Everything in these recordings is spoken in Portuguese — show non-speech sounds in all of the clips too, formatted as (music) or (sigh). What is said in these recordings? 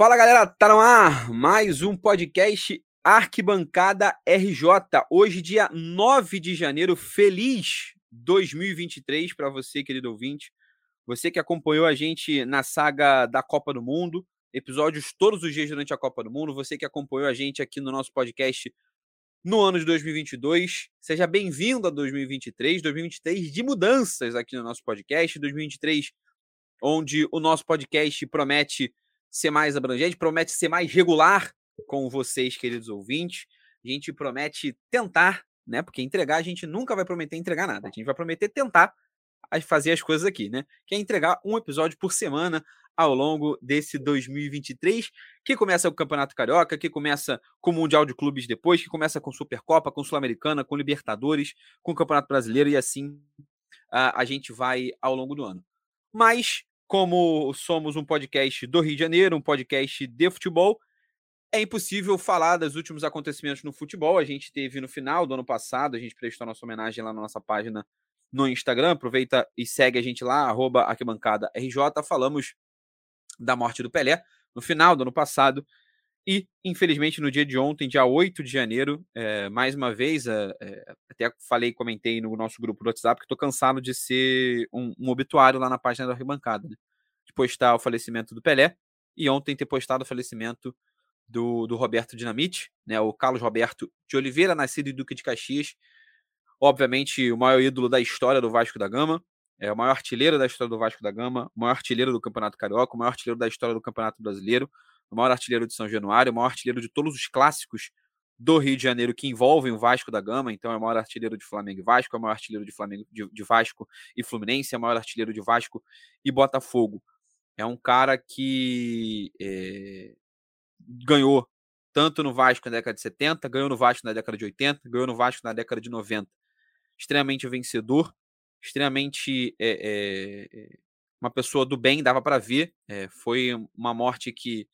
Fala galera, tá no ar mais um podcast Arquibancada RJ. Hoje, dia 9 de janeiro, feliz 2023 para você, querido ouvinte. Você que acompanhou a gente na saga da Copa do Mundo, episódios todos os dias durante a Copa do Mundo. Você que acompanhou a gente aqui no nosso podcast no ano de 2022. Seja bem-vindo a 2023, 2023 de mudanças aqui no nosso podcast, 2023 onde o nosso podcast promete ser mais abrangente, promete ser mais regular com vocês, queridos ouvintes. A gente promete tentar, né? Porque entregar a gente nunca vai prometer entregar nada. A gente vai prometer tentar fazer as coisas aqui, né? Que é entregar um episódio por semana ao longo desse 2023, que começa com o Campeonato Carioca, que começa com o Mundial de Clubes depois, que começa com Supercopa, com Sul-Americana, com Libertadores, com o Campeonato Brasileiro e assim a, a gente vai ao longo do ano. Mas como somos um podcast do Rio de Janeiro, um podcast de futebol, é impossível falar dos últimos acontecimentos no futebol. A gente teve no final do ano passado, a gente prestou nossa homenagem lá na nossa página no Instagram. Aproveita e segue a gente lá, arroba arquibancada RJ. Falamos da morte do Pelé no final do ano passado. E, infelizmente, no dia de ontem, dia 8 de janeiro, é, mais uma vez, é, até falei, comentei no nosso grupo do WhatsApp que estou cansado de ser um, um, obituário lá na página da arquibancada, né? de postar o falecimento do Pelé e ontem ter postado o falecimento do, do Roberto Dinamite, né, o Carlos Roberto de Oliveira, nascido em Duque de Caxias, obviamente o maior ídolo da história do Vasco da Gama, é o maior artilheiro da história do Vasco da Gama, o maior artilheiro do Campeonato Carioca, o maior artilheiro da história do Campeonato Brasileiro, o maior artilheiro de São Januário, o maior artilheiro de todos os clássicos do Rio de Janeiro que envolvem o Vasco da Gama, então é o maior artilheiro de Flamengo e Vasco, é o maior artilheiro de Flamengo de, de Vasco e Fluminense, é o maior artilheiro de Vasco e Botafogo. É um cara que é, ganhou tanto no Vasco na década de 70, ganhou no Vasco na década de 80, ganhou no Vasco na década de 90. Extremamente vencedor, extremamente é, é, uma pessoa do bem, dava para ver. foi uma morte que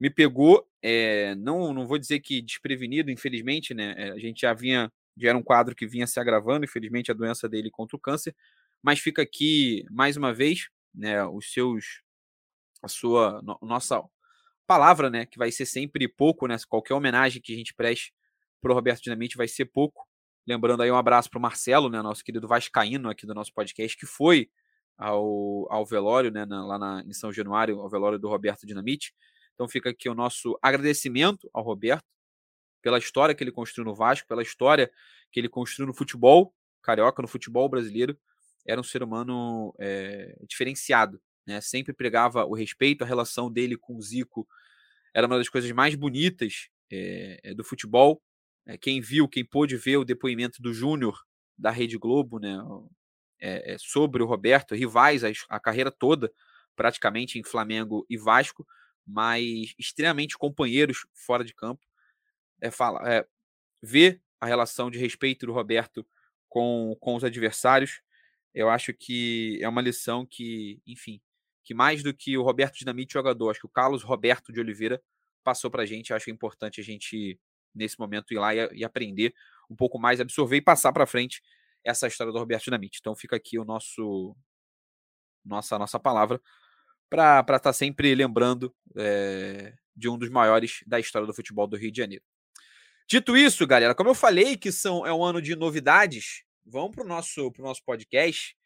me pegou, é, não, não vou dizer que desprevenido, infelizmente, né? É, a gente já vinha, já era um quadro que vinha se agravando, infelizmente, a doença dele contra o câncer, mas fica aqui mais uma vez, né? Os seus, a sua, no, nossa palavra, né? Que vai ser sempre pouco, né? Qualquer homenagem que a gente preste para o Roberto Dinamite vai ser pouco. Lembrando aí um abraço para o Marcelo, né? Nosso querido Vascaíno aqui do nosso podcast, que foi ao, ao velório, né? Na, lá na, em São Januário, ao velório do Roberto Dinamite. Então fica aqui o nosso agradecimento ao Roberto pela história que ele construiu no Vasco, pela história que ele construiu no futebol carioca, no futebol brasileiro. Era um ser humano é, diferenciado, né? Sempre pregava o respeito, a relação dele com o Zico era uma das coisas mais bonitas é, do futebol. É, quem viu, quem pôde ver o depoimento do Júnior da Rede Globo, né? É, sobre o Roberto, rivais a, a carreira toda, praticamente em Flamengo e Vasco mas extremamente companheiros fora de campo. É, fala, é, ver a relação de respeito do Roberto com, com os adversários, eu acho que é uma lição que, enfim, que mais do que o Roberto Dinamite jogador, acho que o Carlos Roberto de Oliveira passou para a gente. Acho importante a gente, nesse momento, ir lá e, e aprender um pouco mais, absorver e passar para frente essa história do Roberto Dinamite. Então fica aqui o nosso nossa nossa palavra para estar tá sempre lembrando é, de um dos maiores da história do futebol do Rio de Janeiro. Dito isso, galera, como eu falei que são, é um ano de novidades, vamos para o nosso, pro nosso podcast.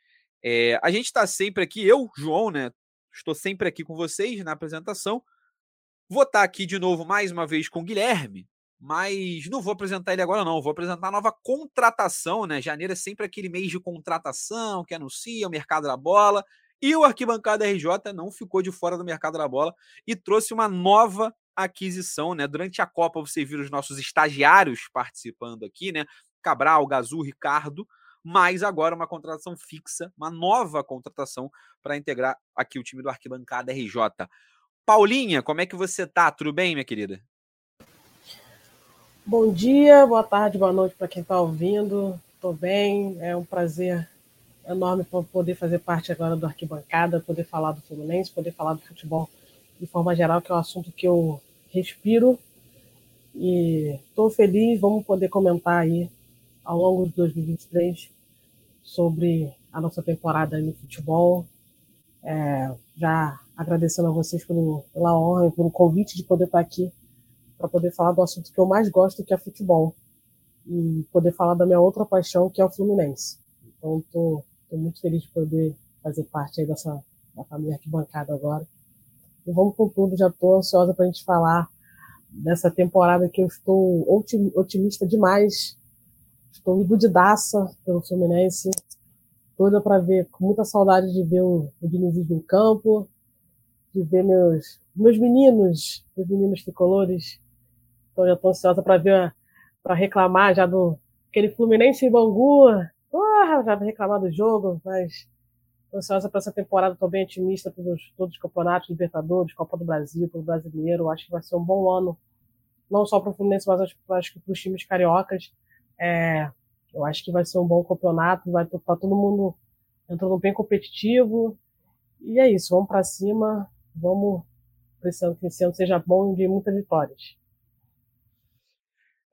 É, a gente está sempre aqui, eu, João, né? Estou sempre aqui com vocês na apresentação. Vou estar tá aqui de novo mais uma vez com o Guilherme, mas não vou apresentar ele agora, não. Vou apresentar a nova contratação, né? Janeiro é sempre aquele mês de contratação que anuncia o mercado da bola. E o Arquibancada RJ não ficou de fora do mercado da bola e trouxe uma nova aquisição, né? Durante a Copa você viu os nossos estagiários participando aqui, né? Cabral, Gazu, Ricardo, mas agora uma contratação fixa, uma nova contratação para integrar aqui o time do Arquibancada RJ. Paulinha, como é que você tá? Tudo bem, minha querida? Bom dia, boa tarde, boa noite para quem está ouvindo. Estou bem, é um prazer enorme poder fazer parte agora do Arquibancada, poder falar do Fluminense, poder falar do futebol de forma geral, que é um assunto que eu respiro. E estou feliz, vamos poder comentar aí ao longo de 2023 sobre a nossa temporada no futebol. É, já agradecendo a vocês pelo, pela honra e pelo convite de poder estar aqui para poder falar do assunto que eu mais gosto, que é futebol. E poder falar da minha outra paixão, que é o Fluminense. Então, estou muito feliz de poder fazer parte aí dessa da família arquibancada agora. E vamos com tudo, já estou ansiosa para a gente falar dessa temporada que eu estou otimista demais. Estou iludidaça pelo Fluminense. Toda para ver, com muita saudade de ver o, o Dinizismo em campo, de ver meus, meus meninos, meus meninos tricolores. Então já estou ansiosa para ver, para reclamar já do aquele Fluminense em Bangu. Já reclamar do jogo, mas ansiosa para essa temporada, estou bem otimista pelos todos os campeonatos, Libertadores, Copa do Brasil, pelo Brasileiro. Acho que vai ser um bom ano, não só para o Fluminense, mas acho, acho que para os times cariocas. É, eu acho que vai ser um bom campeonato, vai estar tá todo mundo entrando bem competitivo. E é isso, vamos para cima, vamos precisando que esse ano seja bom e de muitas vitórias.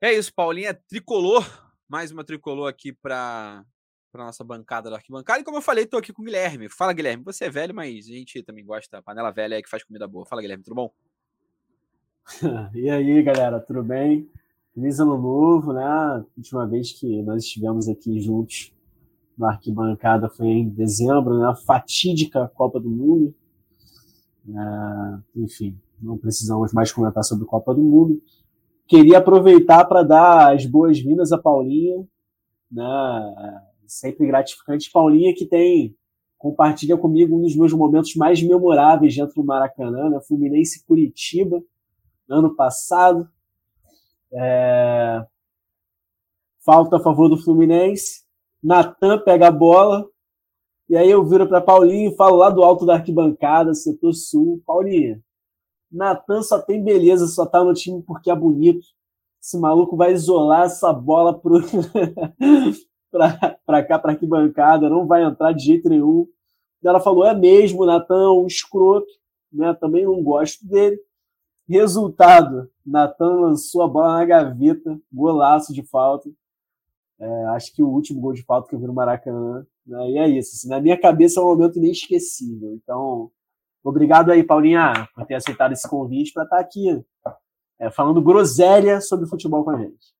É isso, Paulinha, tricolor, mais uma tricolor aqui para para nossa bancada da arquibancada. E como eu falei, estou aqui com o Guilherme. Fala, Guilherme. Você é velho, mas a gente também gosta. Panela velha que faz comida boa. Fala, Guilherme. Tudo bom? (laughs) e aí, galera. Tudo bem? Feliz ano novo, né? Última vez que nós estivemos aqui juntos na arquibancada foi em dezembro, né? Fatídica Copa do Mundo. É, enfim, não precisamos mais comentar sobre Copa do Mundo. Queria aproveitar para dar as boas-vindas a Paulinha, né? Sempre gratificante. Paulinha, que tem compartilha comigo um dos meus momentos mais memoráveis dentro do Maracanã, né? Fluminense Curitiba, ano passado. É... Falta a favor do Fluminense. Natan pega a bola. E aí eu viro para Paulinho e falo lá do alto da arquibancada, setor sul. Paulinha, Natan só tem beleza, só tá no time porque é bonito. Esse maluco vai isolar essa bola pro, (laughs) para cá, para arquibancada, não vai entrar de jeito nenhum. Ela falou: é mesmo, Natan, um escroto, né? também não gosto dele. Resultado: Natan lançou a bola na gaveta, golaço de falta. É, acho que o último gol de falta que eu vi no Maracanã. Né? E é isso. Assim, na minha cabeça é um momento inesquecível. Então, obrigado aí, Paulinha, por ter aceitado esse convite para estar aqui é, falando groselha sobre futebol com a gente.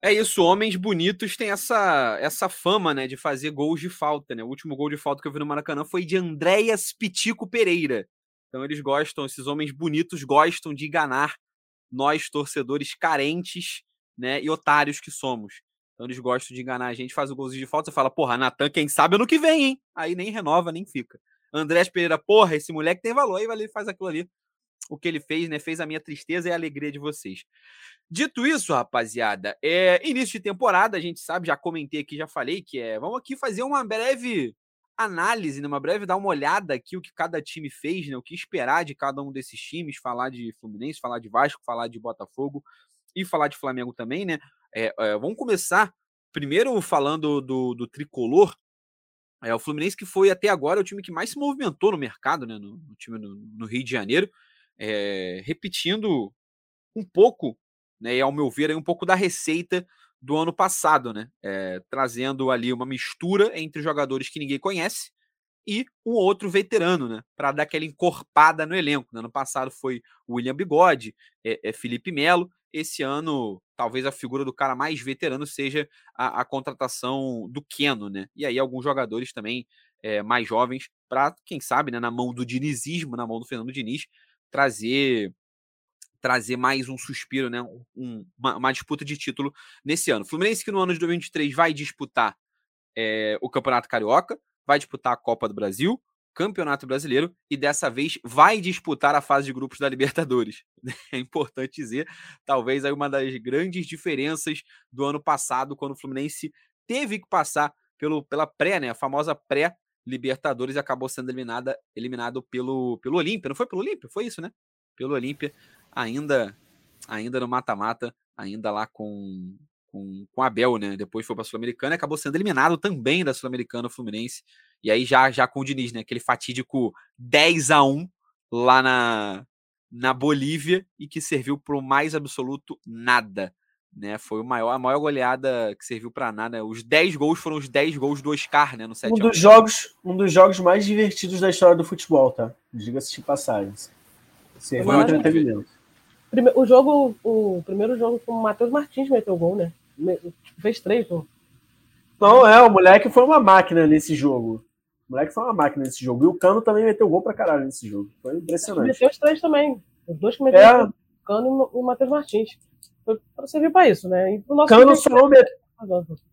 É isso, homens bonitos têm essa, essa fama, né, de fazer gols de falta, né? O último gol de falta que eu vi no Maracanã foi de Andréas Pitico Pereira. Então eles gostam, esses homens bonitos gostam de enganar nós torcedores carentes, né, e otários que somos. Então eles gostam de enganar a gente, faz o golzinho de falta, você fala, porra, Natan, quem sabe ano que vem, hein? Aí nem renova, nem fica. Andrés Pereira, porra, esse moleque tem valor, aí ele faz aquilo ali. O que ele fez, né? Fez a minha tristeza e a alegria de vocês. Dito isso, rapaziada, é início de temporada, a gente sabe, já comentei aqui, já falei que é. Vamos aqui fazer uma breve análise, né, uma breve dar uma olhada aqui o que cada time fez, né, o que esperar de cada um desses times, falar de Fluminense, falar de Vasco, falar de Botafogo e falar de Flamengo também, né? É, é, vamos começar primeiro falando do, do tricolor. É, o Fluminense que foi até agora o time que mais se movimentou no mercado, né? No, no time no, no, Rio de Janeiro, é, repetindo um pouco né? E ao meu ver, um pouco da receita do ano passado, né? É, trazendo ali uma mistura entre jogadores que ninguém conhece e um outro veterano, né? Para dar aquela encorpada no elenco. No ano passado foi William Bigode, é, é Felipe Melo. Esse ano, talvez a figura do cara mais veterano seja a, a contratação do Keno, né? E aí alguns jogadores também é, mais jovens para, quem sabe, né, na mão do dinizismo, na mão do Fernando Diniz, trazer trazer mais um suspiro, né? Um, uma, uma, disputa de título nesse ano. Fluminense que no ano de 2023 vai disputar é, o Campeonato Carioca, vai disputar a Copa do Brasil, Campeonato Brasileiro e dessa vez vai disputar a fase de grupos da Libertadores. (laughs) É importante dizer, talvez aí uma das grandes diferenças do ano passado, quando o Fluminense teve que passar pelo, pela pré, né? A famosa pré Libertadores e acabou sendo eliminada, eliminado pelo, pelo Olímpia. Não foi pelo Olímpia? Foi isso, né? Pelo Olímpia ainda ainda no mata-mata, ainda lá com, com, com Abel, né? Depois foi para a Sul-Americana e acabou sendo eliminado também da Sul-Americana Fluminense. E aí já já com o Diniz, né? Aquele fatídico 10 a 1 lá na, na Bolívia e que serviu para o mais absoluto nada. Né? Foi o maior, a maior goleada que serviu para nada. Os 10 gols foram os 10 gols do Oscar, né? No 7 um dos jogos, um dos jogos mais divertidos da história do futebol, tá? Diga-se de passagem. Serviu um entretenimento. O jogo, o primeiro jogo com o Matheus Martins meteu gol, né? Fez três, pô. Não, é, o moleque foi uma máquina nesse jogo. O moleque foi uma máquina nesse jogo. E o Cano também meteu gol pra caralho nesse jogo. Foi impressionante. Meteu os três também. Os dois que meteu é. o Cano e o Matheus Martins. Foi pra servir pra isso, né? E pro nosso Cano, só não meteu,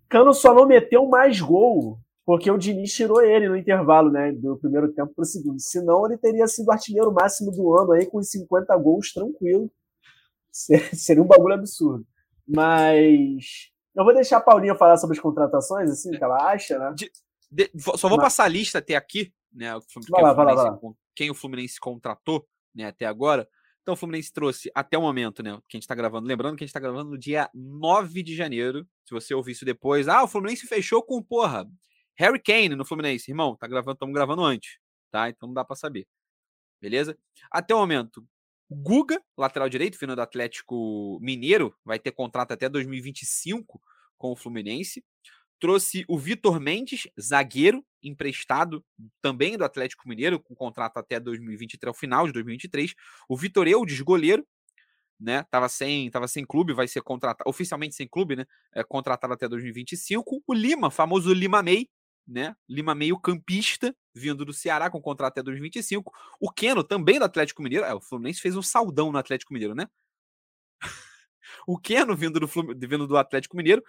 Cano só não meteu mais gol porque o Diniz tirou ele no intervalo, né? Do primeiro tempo pro segundo. Senão ele teria sido artilheiro máximo do ano aí com 50 gols tranquilo. (laughs) Seria um bagulho absurdo. Mas eu vou deixar a Paulinha falar sobre as contratações, assim, que ela acha, né? De, de, só vou Mas... passar a lista até aqui, né? Vai lá, vai lá, vai lá. Quem o Fluminense contratou, né, até agora. Então o Fluminense trouxe até o momento, né, que a gente tá gravando, lembrando que a gente tá gravando no dia 9 de janeiro. Se você ouvir isso depois, ah, o Fluminense fechou com, porra, Harry Kane no Fluminense. Irmão, tá gravando, estamos gravando antes, tá? Então não dá para saber. Beleza? Até o momento, Guga, lateral direito, vindo do Atlético Mineiro, vai ter contrato até 2025 com o Fluminense. Trouxe o Vitor Mendes, zagueiro, emprestado também do Atlético Mineiro, com contrato até 2023, ao final de 2023. O Vitor Eudes, goleiro, né? Tava sem, tava sem clube, vai ser contratado, oficialmente sem clube, né? É, contratado até 2025. O Lima, famoso Lima May, né? Lima meio campista, vindo do Ceará com contrato até 2025. O Keno, também do Atlético Mineiro. É, o Fluminense fez um saldão no Atlético Mineiro, né? (laughs) o Keno, vindo do, vindo do Atlético Mineiro,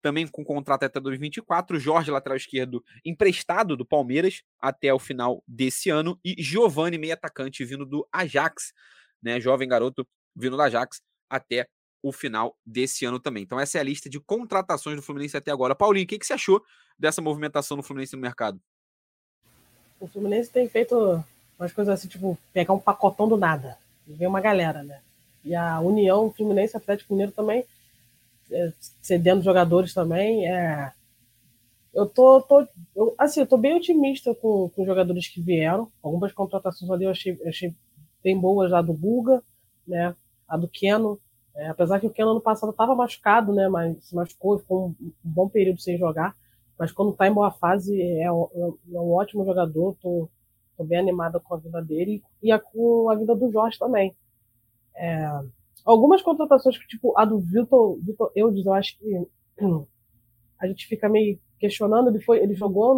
também com contrato até 2024. Jorge, lateral esquerdo, emprestado do Palmeiras até o final desse ano. E Giovanni, meio atacante, vindo do Ajax, né? Jovem garoto, vindo do Ajax até o final desse ano também. Então, essa é a lista de contratações do Fluminense até agora. Paulinho, o que, que você achou dessa movimentação do Fluminense no mercado? O Fluminense tem feito umas coisas assim, tipo, pegar um pacotão do nada. E ver uma galera, né? E a União, Fluminense, Atlético Mineiro também, cedendo jogadores também. É... Eu tô, tô eu, assim, eu tô bem otimista com, com os jogadores que vieram. Algumas contratações ali eu achei, achei bem boas, a do Guga, né? A do Keno, é, apesar que o Keno ano passado estava machucado, né? Mas se machucou, ficou um, um, bom período sem jogar. Mas quando está em boa fase, é, é, um ótimo jogador. Tô, tô bem animada com a vida dele e a, com a vida do Jorge também. É, algumas contratações que, tipo, a do Vitor, Vitor Eudes, eu acho que a gente fica meio questionando. Ele, foi, ele jogou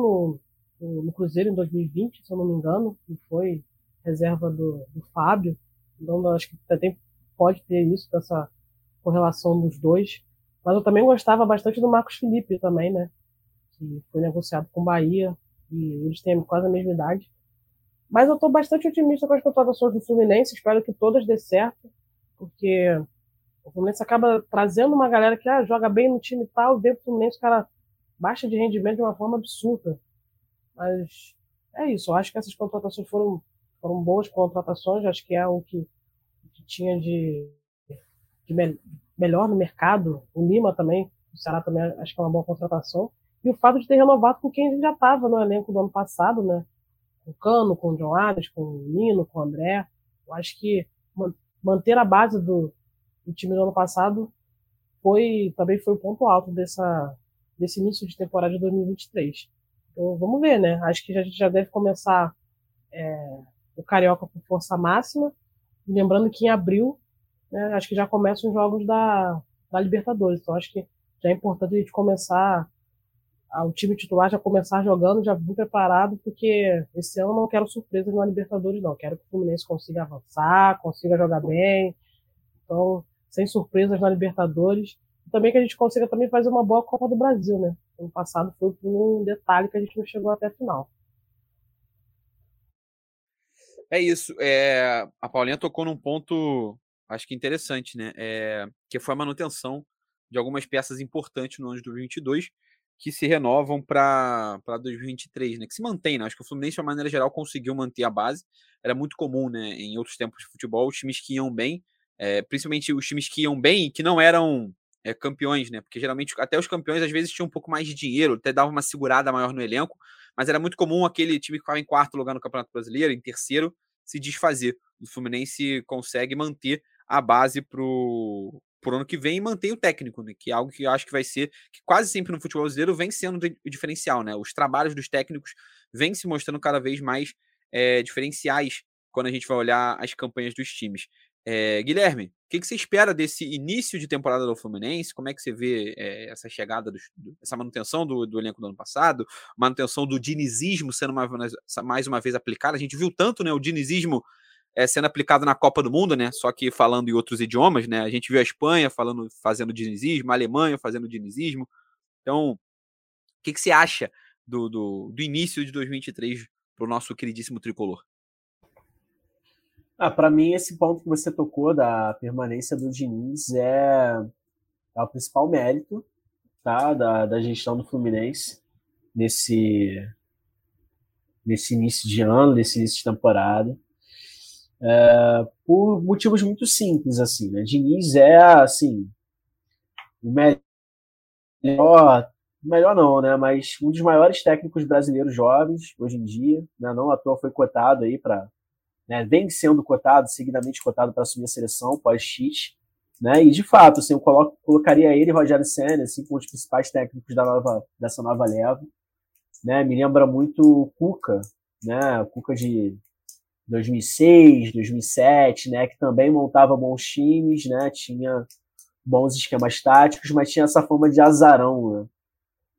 no, no, Cruzeiro em 2020, se eu não me engano, e foi reserva do, do Fábio. Então, acho que tem pode ter isso, dessa correlação dos dois. Mas eu também gostava bastante do Marcos Felipe também, né? Que foi negociado com o Bahia e eles têm quase a mesma idade. Mas eu estou bastante otimista com as contratações do Fluminense, espero que todas dê certo, porque o Fluminense acaba trazendo uma galera que ah, joga bem no time tal, vê o Fluminense, o cara baixa de rendimento de uma forma absurda. Mas é isso, eu acho que essas contratações foram, foram boas contratações, acho que é o que que tinha de, de me, melhor no mercado. O Lima também, o Ceará também acho que é uma boa contratação. E o fato de ter renovado com quem já estava no elenco do ano passado, né? Com o Cano, com o John Adams, com o Nino, com o André. Eu acho que manter a base do, do time do ano passado foi também foi o ponto alto dessa, desse início de temporada de 2023. Então vamos ver, né? Acho que a gente já deve começar é, o Carioca com força máxima lembrando que em abril, né, acho que já começam os jogos da, da Libertadores. Então acho que já é importante a gente começar, o time titular já começar jogando, já vir preparado, porque esse ano não quero surpresas na Libertadores, não. Quero que o Fluminense consiga avançar, consiga jogar bem. Então, sem surpresas na Libertadores. E também que a gente consiga também fazer uma boa Copa do Brasil, né? Ano passado foi por um detalhe que a gente não chegou até a final. É isso. É, a Paulinha tocou num ponto, acho que interessante, né? É, que foi a manutenção de algumas peças importantes no ano de 2022 que se renovam para 2023, né? Que se mantém, né? Acho que o Fluminense, de uma maneira geral, conseguiu manter a base. Era muito comum, né? Em outros tempos de futebol, os times que iam bem, é, principalmente os times que iam bem e que não eram é, campeões, né? Porque geralmente até os campeões às vezes tinham um pouco mais de dinheiro, até dava uma segurada maior no elenco, mas era muito comum aquele time que ficava em quarto lugar no Campeonato Brasileiro, em terceiro, se desfazer. O Fluminense consegue manter a base pro, pro ano que vem e mantém o técnico, né? Que é algo que eu acho que vai ser, que quase sempre no futebol brasileiro vem sendo o diferencial, né? Os trabalhos dos técnicos vêm se mostrando cada vez mais é, diferenciais quando a gente vai olhar as campanhas dos times. É, Guilherme, o que, que, você espera desse início de temporada do Fluminense? Como é que você vê é, essa chegada, do, essa manutenção do, do, elenco do ano passado, manutenção do dinizismo sendo mais, mais uma vez aplicada? A gente viu tanto né, o dinizismo é, sendo aplicado na Copa do Mundo, né? Só que falando em outros idiomas, né? A gente viu a Espanha falando, fazendo dinizismo, a Alemanha fazendo dinizismo. Então, o que, que você acha do, do, do início de 2023 para o nosso queridíssimo tricolor? Ah, para mim, esse ponto que você tocou da permanência do Diniz é, é o principal mérito tá, da, da gestão do Fluminense nesse, nesse início de ano, nesse início de temporada. É, por motivos muito simples, assim, né? Diniz é, assim, o melhor, melhor não, né? Mas um dos maiores técnicos brasileiros jovens hoje em dia, né? Não à toa foi cotado aí para né, vem sendo cotado, seguidamente cotado para assumir a seleção pós-Tite, né, e de fato, assim, eu coloco, colocaria ele Rogério Senna, assim, como os principais técnicos da nova, dessa nova leva, né, me lembra muito o Cuca, né, o Cuca de 2006, 2007, né, que também montava bons times, né, tinha bons esquemas táticos, mas tinha essa fama de azarão, né,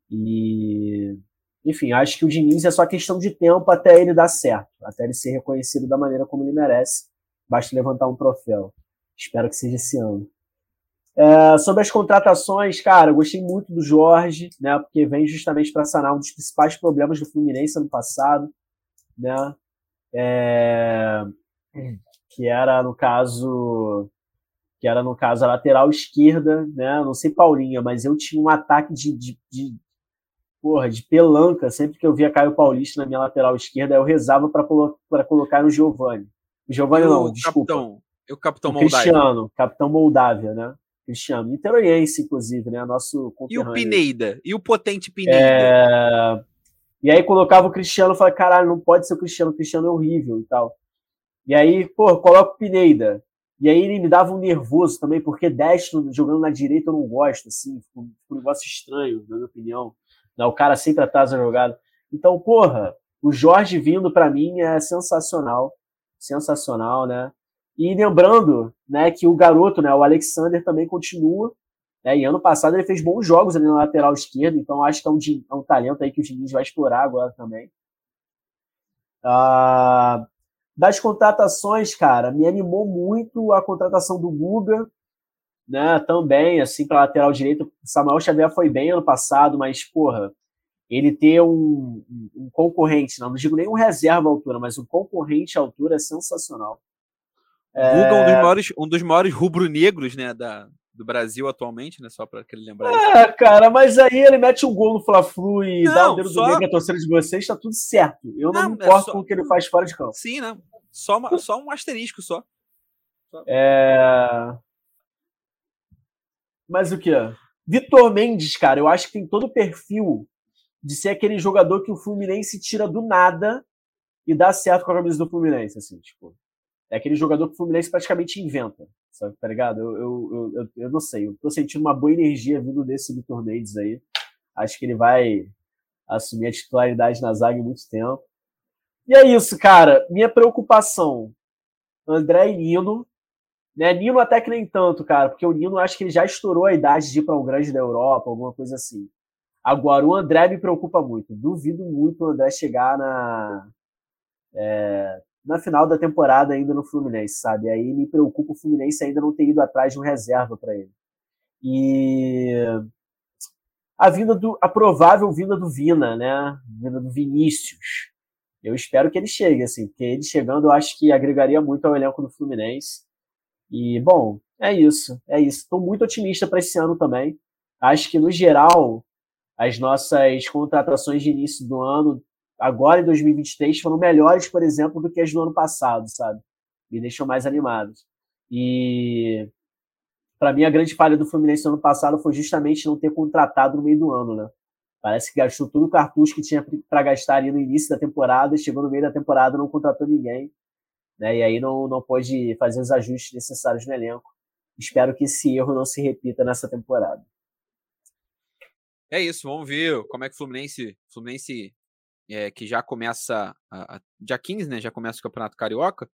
e enfim, acho que o Diniz é só questão de tempo até ele dar certo, até ele ser reconhecido da maneira como ele merece. Basta levantar um troféu. Espero que seja esse ano. É, sobre as contratações, cara, eu gostei muito do Jorge, né? Porque vem justamente para sanar um dos principais problemas do Fluminense ano passado, né? É, que era no caso que era no caso a lateral esquerda, né? Não sei Paulinha, mas eu tinha um ataque de, de, de porra, de pelanca, sempre que eu via Caio Paulista na minha lateral esquerda, eu rezava para colocar no Giovani. O Giovani não, desculpa. Capitão, o capitão o Cristiano, capitão Moldávia, né? Cristiano, niteroiense, inclusive, né? Nosso E o Pineida? E o potente Pineida? É... E aí colocava o Cristiano falava, caralho, não pode ser o Cristiano, o Cristiano é horrível e tal. E aí, pô, coloca o Pineida. E aí ele me dava um nervoso também, porque destro jogando na direita eu não gosto, assim, um negócio estranho, na minha opinião. Né? O cara sempre atrasa a jogada. Então, porra, o Jorge vindo para mim é sensacional. Sensacional, né? E lembrando, né, que o garoto, né, o Alexander também continua. Né, e ano passado ele fez bons jogos ali na lateral esquerda, então acho que é um, é um talento aí que o Diniz vai explorar agora também. Ah, das contratações, cara, me animou muito a contratação do Guga, né, também, assim, para lateral direito. Samuel Xavier foi bem ano passado, mas, porra, ele ter um, um concorrente, não, não digo nem um reserva à altura, mas um concorrente à altura é sensacional. É... Guga, um dos maiores, um dos maiores rubro-negros, né, da, do Brasil atualmente, né, só para aquele lembrar É, isso. cara, mas aí ele mete um gol no Fla-Flu e não, dá o dedo só... do meio a torcida de vocês, tá tudo certo. Eu não, não me é importo é só... com o que ele faz fora de campo. Sim, né? Só, uma, só um asterisco só. É... Mas o que? Vitor Mendes, cara, eu acho que tem todo o perfil de ser aquele jogador que o Fluminense tira do nada e dá certo com a camisa do Fluminense, assim, tipo. É aquele jogador que o Fluminense praticamente inventa, sabe, tá ligado? Eu, eu, eu, eu, não sei, eu tô sentindo uma boa energia vindo desse Vitor Mendes aí. Acho que ele vai assumir a titularidade na zaga em muito tempo. E é isso, cara. Minha preocupação, André e Nino, né? Nino até que nem tanto, cara, porque o Nino acho que ele já estourou a idade de ir para um grande da Europa, alguma coisa assim. Agora, o André me preocupa muito. Duvido muito o André chegar na, é, na final da temporada ainda no Fluminense, sabe? Aí me preocupa o Fluminense ainda não ter ido atrás de um reserva para ele. E a vinda do a provável vinda do Vina, né? Vinda do Vinícius. Eu espero que ele chegue, assim, porque ele chegando eu acho que agregaria muito ao elenco do Fluminense. E, bom, é isso. É isso. Estou muito otimista para esse ano também. Acho que, no geral, as nossas contratações de início do ano, agora em 2023, foram melhores, por exemplo, do que as do ano passado, sabe? Me deixam mais animados. E, para mim, a grande falha do Fluminense no ano passado foi justamente não ter contratado no meio do ano, né? Parece que gastou todo o cartucho que tinha para gastar ali no início da temporada, chegou no meio da temporada, não contratou ninguém né? E aí não, não pôde fazer os ajustes necessários no elenco. espero que esse erro não se repita nessa temporada. É isso, vamos ver como é que o Fluminense, Fluminense é, que já começa a, a, dia 15, né? Já começa o Campeonato Carioca.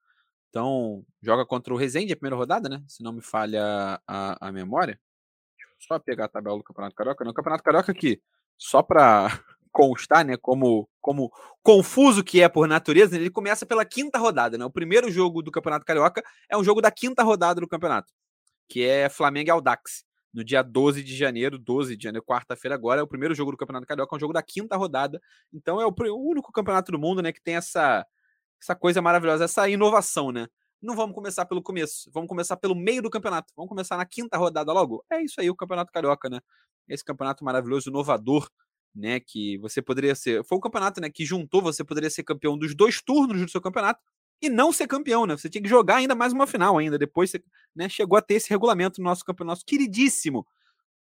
Então, joga contra o Resende a primeira rodada, né? Se não me falha a, a memória. Deixa eu só pegar a tabela do Campeonato Carioca. No Campeonato Carioca aqui, só para (laughs) constar, né, como, como confuso que é por natureza, ele começa pela quinta rodada, né? O primeiro jogo do Campeonato Carioca é um jogo da quinta rodada do campeonato, que é Flamengo e Aldax, no dia 12 de janeiro, 12 de janeiro, quarta-feira agora, é o primeiro jogo do Campeonato Carioca, é um jogo da quinta rodada. Então é o, o único campeonato do mundo, né, que tem essa essa coisa maravilhosa, essa inovação, né? Não vamos começar pelo começo, vamos começar pelo meio do campeonato. Vamos começar na quinta rodada logo. É isso aí, o Campeonato Carioca, né? Esse campeonato maravilhoso, inovador, né? Que você poderia ser. Foi um campeonato, né? Que juntou, você poderia ser campeão dos dois turnos do seu campeonato e não ser campeão, né? Você tinha que jogar ainda mais uma final ainda. Depois você né, chegou a ter esse regulamento no nosso campeonato, nosso queridíssimo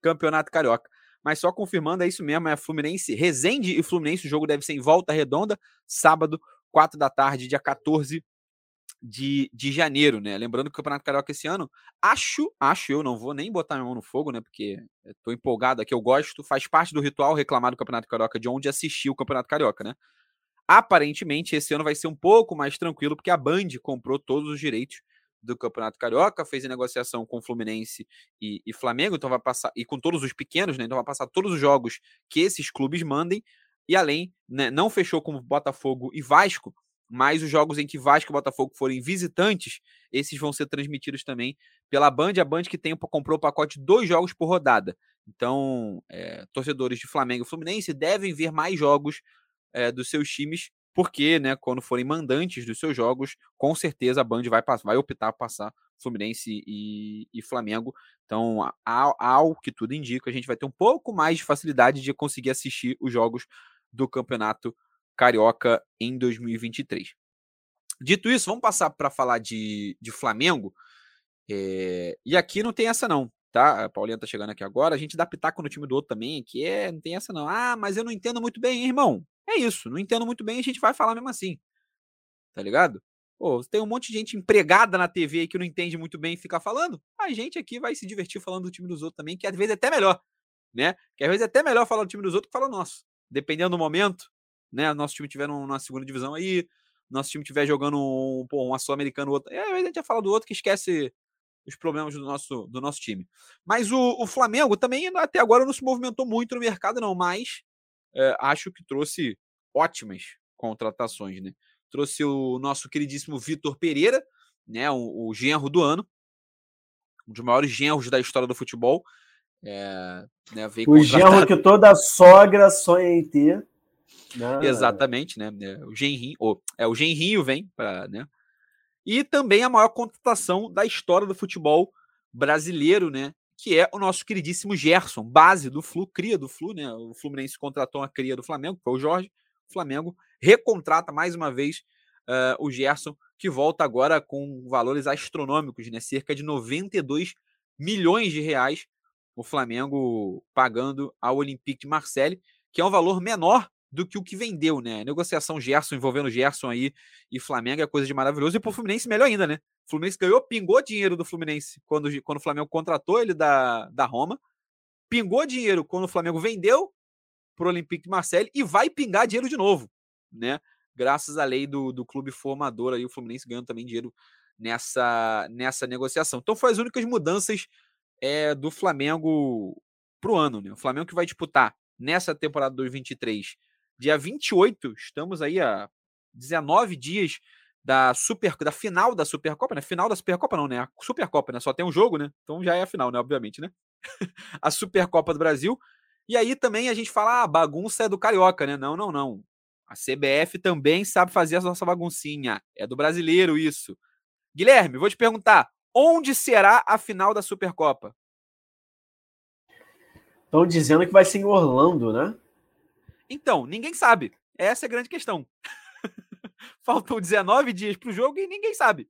Campeonato Carioca. Mas só confirmando, é isso mesmo, é Fluminense, Resende e Fluminense, o jogo deve ser em volta redonda, sábado, 4 da tarde, dia 14 de, de janeiro, né? Lembrando que o Campeonato Carioca esse ano, acho, acho eu, não vou nem botar minha mão no fogo, né? Porque estou empolgado aqui, eu gosto, faz parte do ritual reclamar do Campeonato Carioca de onde assistir o Campeonato Carioca, né? Aparentemente, esse ano vai ser um pouco mais tranquilo, porque a Band comprou todos os direitos do Campeonato Carioca, fez a negociação com Fluminense e, e, Flamengo, então vai passar, e com todos os pequenos, né? Então vai passar todos os jogos que esses clubes mandem, e além, né, não fechou com Botafogo e Vasco, mas os jogos em que Vasco e Botafogo forem visitantes, esses vão ser transmitidos também pela Band. A Band que tem, comprou o pacote dois jogos por rodada. Então, é, torcedores de Flamengo e Fluminense devem ver mais jogos é, dos seus times, porque, né, quando forem mandantes dos seus jogos, com certeza a Band vai, vai optar por passar Fluminense e, e Flamengo. Então, ao, ao que tudo indica, a gente vai ter um pouco mais de facilidade de conseguir assistir os jogos do Campeonato Carioca em 2023. Dito isso, vamos passar para falar de, de Flamengo. É, e aqui não tem essa não, tá? A Paulinha tá chegando aqui agora. A gente dá pitaco no time do outro também, que é, não tem essa não. Ah, mas eu não entendo muito bem, hein, irmão. É isso, não entendo muito bem, a gente vai falar mesmo assim. Tá ligado? Pô, tem um monte de gente empregada na TV que não entende muito bem e fica falando. A gente aqui vai se divertir falando do time dos outros também, que às vezes é até melhor, né? Que às vezes é até melhor falar do time dos outros que falar nosso dependendo do momento, né? Nosso time tiver na segunda divisão aí, nosso time tiver jogando um, pô, um sul-americano, outro. É, a gente já fala do outro que esquece os problemas do nosso, do nosso time. Mas o, o Flamengo também até agora não se movimentou muito no mercado, não, mas é, acho que trouxe ótimas contratações, né? Trouxe o nosso queridíssimo Vitor Pereira, né? O, o genro do ano, um dos maiores genros da história do futebol. É, né, o genro que toda sogra sonha em ter. Né? Exatamente, né? É, o genrinho, é, o genrinho vem para, né? E também a maior contratação da história do futebol brasileiro, né? Que é o nosso queridíssimo Gerson, base do Flu, cria do Flu, né? O Fluminense contratou uma cria do Flamengo, foi o Jorge. O Flamengo recontrata mais uma vez uh, o Gerson, que volta agora com valores astronômicos, né? Cerca de 92 milhões de reais o Flamengo pagando ao Olympique de Marseille, que é um valor menor do que o que vendeu, né? A negociação Gerson envolvendo Gerson aí e Flamengo é coisa de maravilhoso. E pro Fluminense melhor ainda, né? O Fluminense ganhou, pingou dinheiro do Fluminense quando, quando o Flamengo contratou ele da, da Roma. Pingou dinheiro quando o Flamengo vendeu pro Olympique de Marseille e vai pingar dinheiro de novo, né? Graças à lei do, do clube formador aí, o Fluminense ganhando também dinheiro nessa, nessa negociação. Então foi as únicas mudanças é, do Flamengo para o ano. Né? O Flamengo que vai disputar nessa temporada 2023, dia 28, estamos aí a 19 dias da Super da final da Supercopa, né? Final da Supercopa não, né? A Supercopa, né? Só tem um jogo, né? Então já é a final, né? Obviamente, né? (laughs) a Supercopa do Brasil. E aí também a gente fala, ah, bagunça é do carioca, né? Não, não, não. A CBF também sabe fazer a nossa baguncinha. É do brasileiro isso. Guilherme, vou te perguntar, Onde será a final da Supercopa? Estão dizendo que vai ser em Orlando, né? Então, ninguém sabe. Essa é a grande questão. Faltam 19 dias para o jogo e ninguém sabe.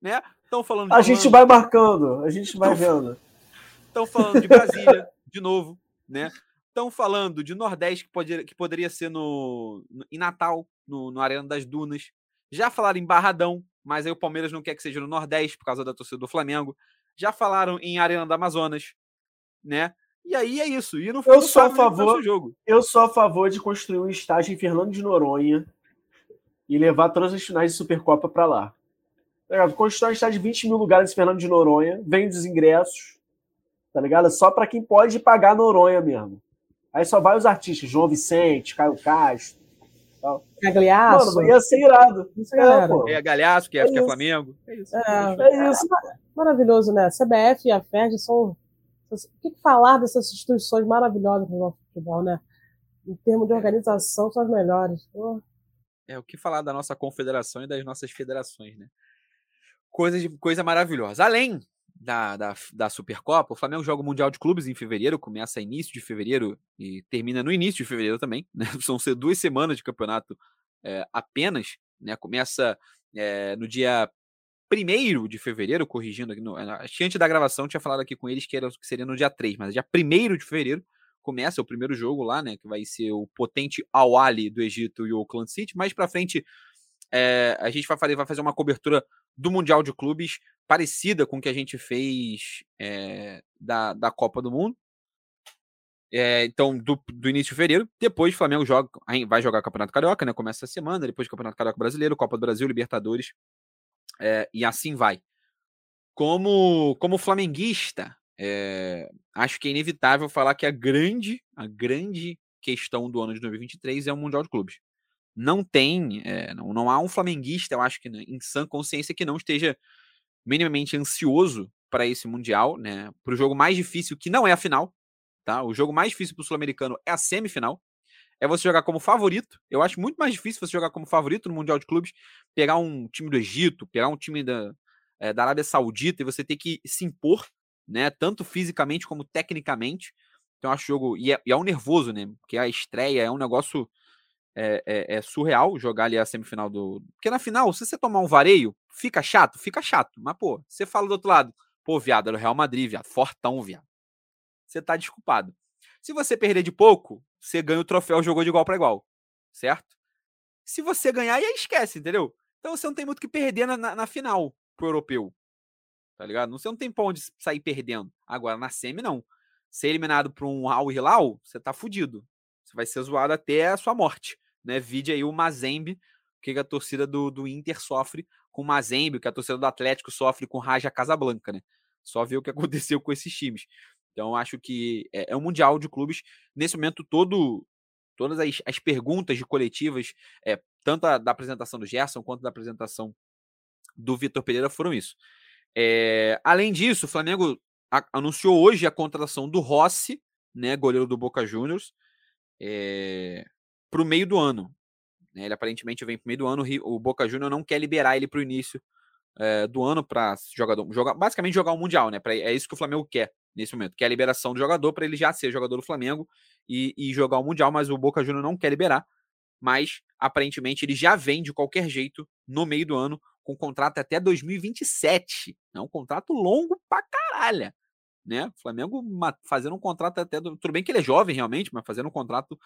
Né? Estão falando A gente vai marcando, a gente (laughs) vai vendo. Estão falando de Brasília, (laughs) de novo, né? Estão falando de Nordeste, que, pode, que poderia ser no, no em Natal, no, no Arena das Dunas. Já falaram em Barradão, mas aí o Palmeiras não quer que seja no Nordeste por causa da torcida do Flamengo. já falaram em Arena da Amazonas, né? E aí é isso. E no eu sou a favor, jogo. Eu sou a favor de construir um estágio em Fernando de Noronha e levar todas as finais de Supercopa para lá. Tá Constrói um estádio de 20 mil lugares em Fernando de Noronha, vende os ingressos, tá ligado? Só para quem pode pagar Noronha mesmo. Aí só vai os artistas, João Vicente, Caio Castro. Tal. Galhaço. Mano, ia ser irado. Isso é, pô. é Galhaço, que é, é, que é Flamengo. É isso. É, é isso. Maravilhoso, né? A CBF e a FED são. O que falar dessas instituições maravilhosas no nosso futebol, né? Em termos de organização, são as melhores. Pô. É o que falar da nossa confederação e das nossas federações, né? Coisa, de, coisa maravilhosa. Além da, da, da Supercopa, o Flamengo joga o Mundial de Clubes em fevereiro, começa início de fevereiro e termina no início de fevereiro também. (laughs) Né? São ser duas semanas de campeonato é, apenas. Né? Começa é, no dia 1 de fevereiro, corrigindo aqui. No, que antes da gravação tinha falado aqui com eles que, era, que seria no dia 3, mas dia 1 de fevereiro começa o primeiro jogo lá, né? Que vai ser o potente Al-Ali do Egito e o Clan City. Mais pra frente, é, a gente vai fazer, vai fazer uma cobertura do Mundial de Clubes parecida com o que a gente fez é, da, da Copa do Mundo. É, então, do, do, início de fevereiro, depois o Flamengo joga, vai jogar o Campeonato Carioca, né? Começa a semana, depois o Campeonato Carioca Brasileiro, Copa do Brasil, Libertadores, é, e assim vai. Como, como flamenguista, é, acho que é inevitável falar que a grande, a grande questão do ano de 2023 é o Mundial de Clubes não tem, é, não, não há um flamenguista, eu acho que né, em sã consciência, que não esteja minimamente ansioso para esse Mundial, né? Para o jogo mais difícil, que não é a final, tá? O jogo mais difícil para o Sul-Americano é a semifinal. É você jogar como favorito. Eu acho muito mais difícil você jogar como favorito no Mundial de Clubes, pegar um time do Egito, pegar um time da, é, da Arábia Saudita e você ter que se impor, né? Tanto fisicamente como tecnicamente. Então, acho jogo. E é, e é um nervoso, né? Porque a estreia é um negócio é, é, é, surreal jogar ali a semifinal do. Porque na final, se você tomar um vareio, fica chato? Fica chato. Mas, pô, você fala do outro lado, pô, viado, era o Real Madrid, viado, fortão, viado. Você tá desculpado. Se você perder de pouco, você ganha o troféu, jogou de igual para igual. Certo? Se você ganhar, aí esquece, entendeu? Então você não tem muito que perder na, na, na final pro europeu. Tá ligado? Você não tem pra onde sair perdendo. Agora, na semi, não. Ser eliminado por um Al Hilal, você tá fudido. Você vai ser zoado até a sua morte né? Vide aí o Mazembe, que a torcida do, do Inter sofre com o Mazembe, que a torcida do Atlético sofre com o Raja Casablanca, né? Só ver o que (laughs) aconteceu com esses times. Então, acho que é, é um mundial de clubes. Nesse momento, todo, todas as, as perguntas de coletivas, é, tanto a, da apresentação do Gerson quanto da apresentação do Vitor Pereira, foram isso. É, além disso, o Flamengo anunciou hoje a contratação do Rossi, né, goleiro do Boca Juniors. É, para o meio do ano. Né, ele aparentemente vem para o meio do ano. O Boca Juniors não quer liberar ele para o início é, do ano para jogador, jogar, basicamente jogar o Mundial, né? Pra, é isso que o Flamengo quer nesse momento, que é a liberação do jogador para ele já ser jogador do Flamengo e, e, jogar o Mundial, mas o Boca Juniors não quer liberar. Mas aparentemente ele já vem de qualquer jeito no meio do ano com contrato até 2027. É um contrato longo pra caralho. Né? O Flamengo fazendo um contrato até. Tudo bem que ele é jovem realmente, mas fazendo um contrato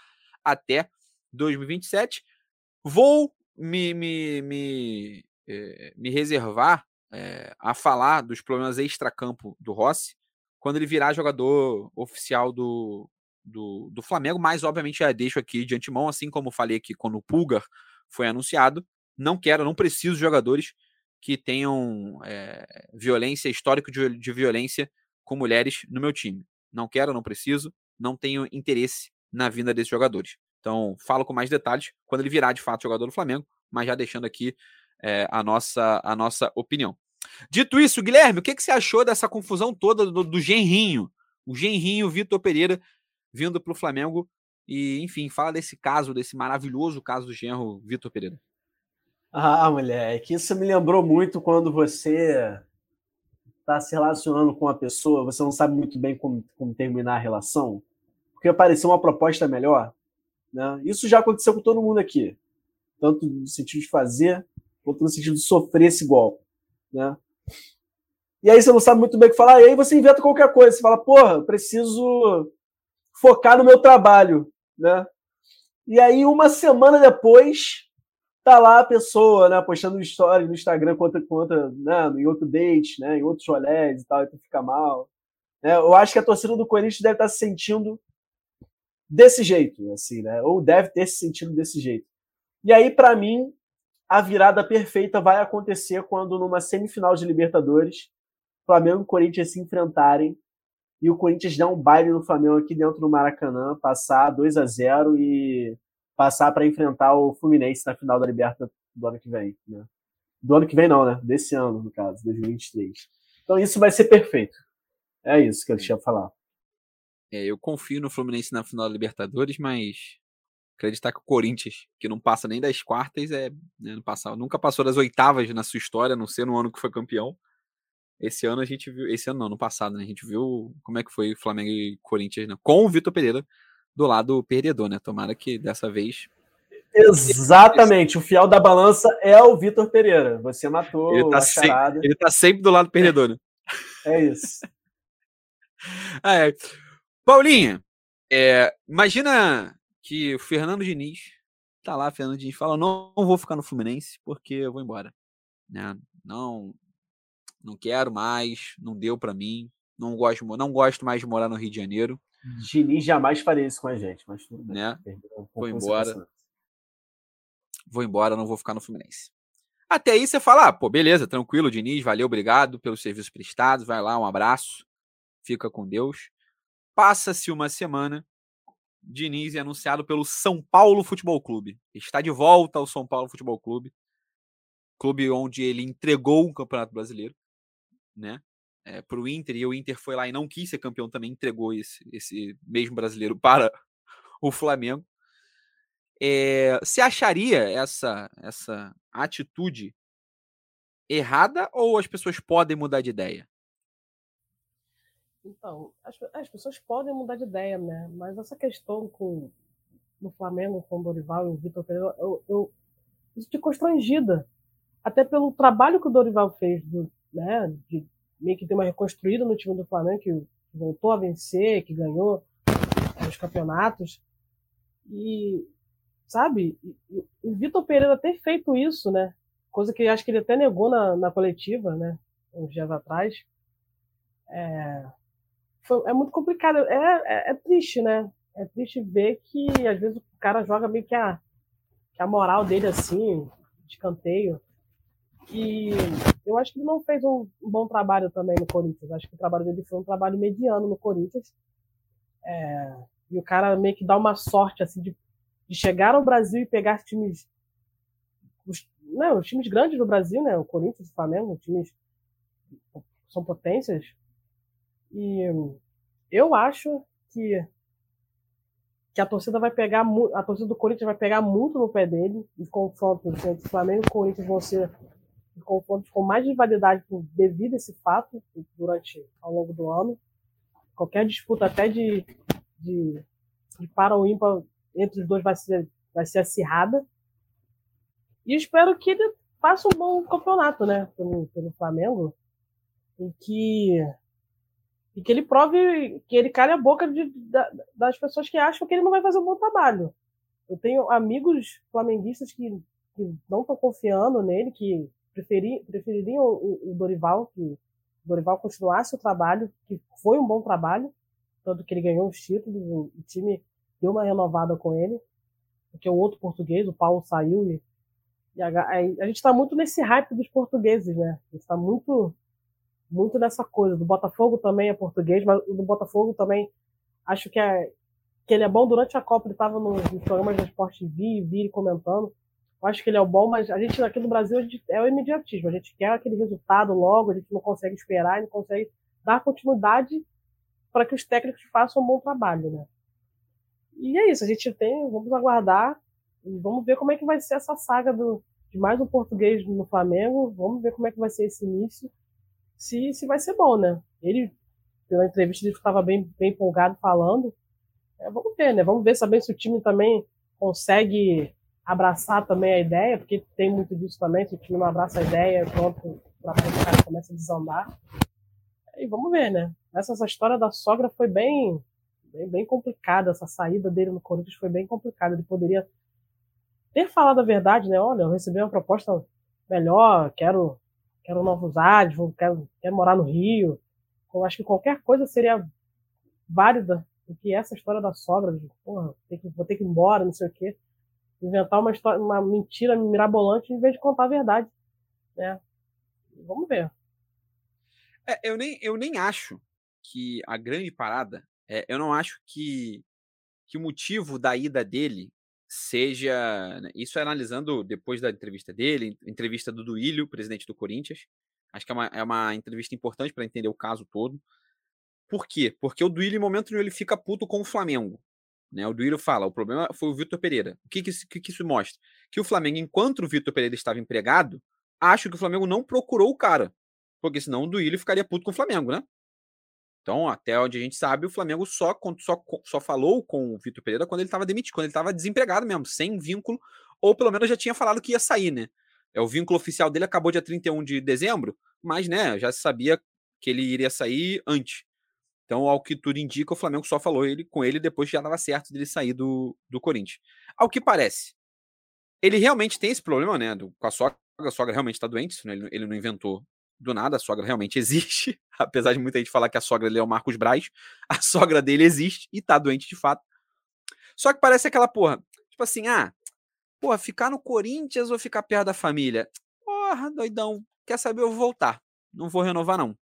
até 2027. Vou me, me, me, eh, me reservar eh, a falar dos problemas extra-campo do Rossi quando ele virar jogador oficial do, do, do Flamengo, mas obviamente já deixo aqui de antemão, assim como falei aqui quando o Pulgar foi anunciado, não quero, não preciso de jogadores que tenham é, violência, histórico de, de violência com mulheres no meu time. Não quero, não preciso, não tenho interesse na vinda desses jogadores. Então, falo com mais detalhes quando ele virar de fato jogador do Flamengo, mas já deixando aqui é, a, nossa, a nossa opinião. Dito isso, Guilherme, o que, que você achou dessa confusão toda do, do Genrinho? O Genrinho Vitor Pereira vindo para o Flamengo. E, enfim, fala desse caso, desse maravilhoso caso do Genro Vitor Pereira. Ah, mulher, é que isso me lembrou muito quando você está se relacionando com uma pessoa, você não sabe muito bem como, como terminar a relação, porque apareceu uma proposta melhor. Né? Isso já aconteceu com todo mundo aqui, tanto no sentido de fazer, quanto no sentido de sofrer esse golpe. Né? E aí você não sabe muito bem o que falar, e aí você inventa qualquer coisa. Você fala, porra, preciso focar no meu trabalho. Né? E aí, uma semana depois, tá lá a pessoa, né, postando história no Instagram conta, conta, né, em outro date, né, em outros rolés e tal, e tu fica mal. É, eu acho que a torcida do Corinthians deve estar se sentindo desse jeito, assim, né? Ou deve ter se sentido desse jeito. E aí, para mim, a virada perfeita vai acontecer quando, numa semifinal de Libertadores, Flamengo e Corinthians se enfrentarem e o Corinthians der um baile no Flamengo aqui dentro do Maracanã, passar 2 a 0 e passar para enfrentar o Fluminense na final da Libertadores do ano que vem, né? Do ano que vem não, né? Desse ano, no caso, 2023. Então isso vai ser perfeito. É isso que eu tinha a falar. É, eu confio no Fluminense na final da Libertadores, mas acreditar que o Corinthians, que não passa nem das quartas, é né, não nunca passou das oitavas na sua história, a não ser no ano que foi campeão. Esse ano a gente viu, esse ano não, no passado, né? A gente viu como é que foi Flamengo e Corinthians, né? Com o Vitor Pereira do lado perdedor, né? Tomara que dessa vez Exatamente, o fiel da balança é o Vitor Pereira. Você matou ele tá, sempre, ele tá sempre do lado perdedor, né? É isso. (laughs) é. Paulinha, é, imagina que o Fernando Diniz tá lá, Fernando Diniz fala: não, não vou ficar no Fluminense porque eu vou embora. Né? Não, não quero mais, não deu para mim, não gosto, não gosto mais de morar no Rio de Janeiro. Diniz jamais faria isso com a gente, mas tudo bem. Né? Vou embora. Vou embora, não vou ficar no Fluminense. Até aí você fala, ah, pô, beleza, tranquilo, Diniz, valeu, obrigado pelos serviços prestados, vai lá, um abraço, fica com Deus. Passa-se uma semana, Diniz é anunciado pelo São Paulo Futebol Clube. Está de volta ao São Paulo Futebol Clube, clube onde ele entregou o Campeonato Brasileiro, né? É, para o Inter, e o Inter foi lá e não quis ser campeão também, entregou esse, esse mesmo brasileiro (laughs) para o Flamengo. É, você acharia essa, essa atitude errada ou as pessoas podem mudar de ideia? Então, as, as pessoas podem mudar de ideia, né? Mas essa questão com no Flamengo, com o Dorival e o Vitor Pereira, eu, eu estou constrangida. Até pelo trabalho que o Dorival fez, do, né? De meio que ter uma reconstruída no time do Flamengo, que voltou a vencer, que ganhou os campeonatos. E, sabe, o Vitor Pereira ter feito isso, né? Coisa que acho que ele até negou na, na coletiva, né? Uns dias atrás. É, foi, é muito complicado. É, é, é, triste, né? É triste ver que às vezes o cara joga meio que a, que a moral dele assim, de canteio. E eu acho que ele não fez um, bom trabalho também no Corinthians. Acho que o trabalho dele foi um trabalho mediano no Corinthians. É, e o cara meio que dá uma sorte assim de, de chegar ao Brasil e pegar times. Os, né, os times grandes do Brasil, né? O Corinthians, o Flamengo, times são potências. E eu acho que que a torcida vai pegar a torcida do Corinthians vai pegar muito no pé dele e confrontos entre Flamengo e Corinthians vão ser confrontos com mais rivalidade devido a esse fato durante ao longo do ano. Qualquer disputa até de, de, de para ou ímpar entre os dois vai ser vai ser acirrada. E espero que ele faça um bom campeonato né pelo, pelo Flamengo. Em que e que ele prove, que ele cale a boca de, das pessoas que acham que ele não vai fazer um bom trabalho. Eu tenho amigos flamenguistas que, que não estão confiando nele, que preferi, prefeririam o, o, Dorival, que o Dorival continuasse o trabalho, que foi um bom trabalho, tanto que ele ganhou os títulos, o, time deu uma renovada com ele, porque o outro português, o Paulo, saiu e, e a, a, a gente está muito nesse hype dos portugueses, né? A gente está muito muito dessa coisa. Do Botafogo também é português, mas do Botafogo também acho que, é, que ele é bom. Durante a Copa ele estava nos, nos, programas da Sport TV, vi comentando. Eu acho que ele é o bom, mas a gente aqui no Brasil gente, é o imediatismo. A gente quer aquele resultado logo, a gente não consegue esperar, não consegue dar continuidade para que os técnicos façam um bom trabalho, né? E é isso, a gente tem, vamos aguardar e vamos ver como é que vai ser essa saga do, de mais um português no Flamengo, vamos ver como é que vai ser esse início se, se vai ser bom, né? Ele, pela entrevista, ele estava bem, bem empolgado falando. É, vamos ver, né? Vamos ver saber se o time também consegue abraçar também a ideia, porque tem muito disso também, se o time não abraça a ideia, pronto, para cara começa a desandar. E vamos ver, né? Essa, essa história da sogra foi bem, bem, bem complicada, essa saída dele no Corinthians foi bem complicada. Ele poderia ter falado a verdade, né? Olha, eu recebi uma proposta melhor, quero, quero novos ares, quero, quero morar no Rio. Eu acho que qualquer coisa seria válida do que essa história da sogra, de, porra, vou ter que ir embora, não sei o quê. Inventar uma, história, uma mentira mirabolante em vez de contar a verdade. Né? Vamos ver. É, eu, nem, eu nem acho que a grande parada, é, eu não acho que, que o motivo da ida dele seja. Né, isso é analisando depois da entrevista dele, entrevista do Duílio, presidente do Corinthians. Acho que é uma, é uma entrevista importante para entender o caso todo. Por quê? Porque o Duílio, em momento nenhum, ele fica puto com o Flamengo. Né? O Duílio fala: o problema foi o Vitor Pereira. O que, que, que, que isso mostra? Que o Flamengo, enquanto o Vitor Pereira estava empregado, acho que o Flamengo não procurou o cara. Porque senão o Duílio ficaria puto com o Flamengo, né? Então, até onde a gente sabe, o Flamengo só, só, só falou com o Vitor Pereira quando ele estava demitido, quando ele estava desempregado mesmo, sem vínculo, ou pelo menos já tinha falado que ia sair, né? É, o vínculo oficial dele acabou dia 31 de dezembro, mas, né, já se sabia que ele iria sair antes. Então, ao que tudo indica, o Flamengo só falou ele com ele depois que já estava certo dele sair do, do Corinthians. Ao que parece, ele realmente tem esse problema, né, do, com a sogra, a sogra realmente está doente, ele, ele não inventou do nada, a sogra realmente (laughs) existe, apesar de muita gente falar que a sogra dele é o Marcos Braz, a (laughs) sogra dele existe e tá doente de fato. Só que parece aquela porra, tipo assim, ah, porra, ficar no Corinthians ou ficar perto da família? Porra, doidão, quer saber, eu vou voltar, não vou renovar não,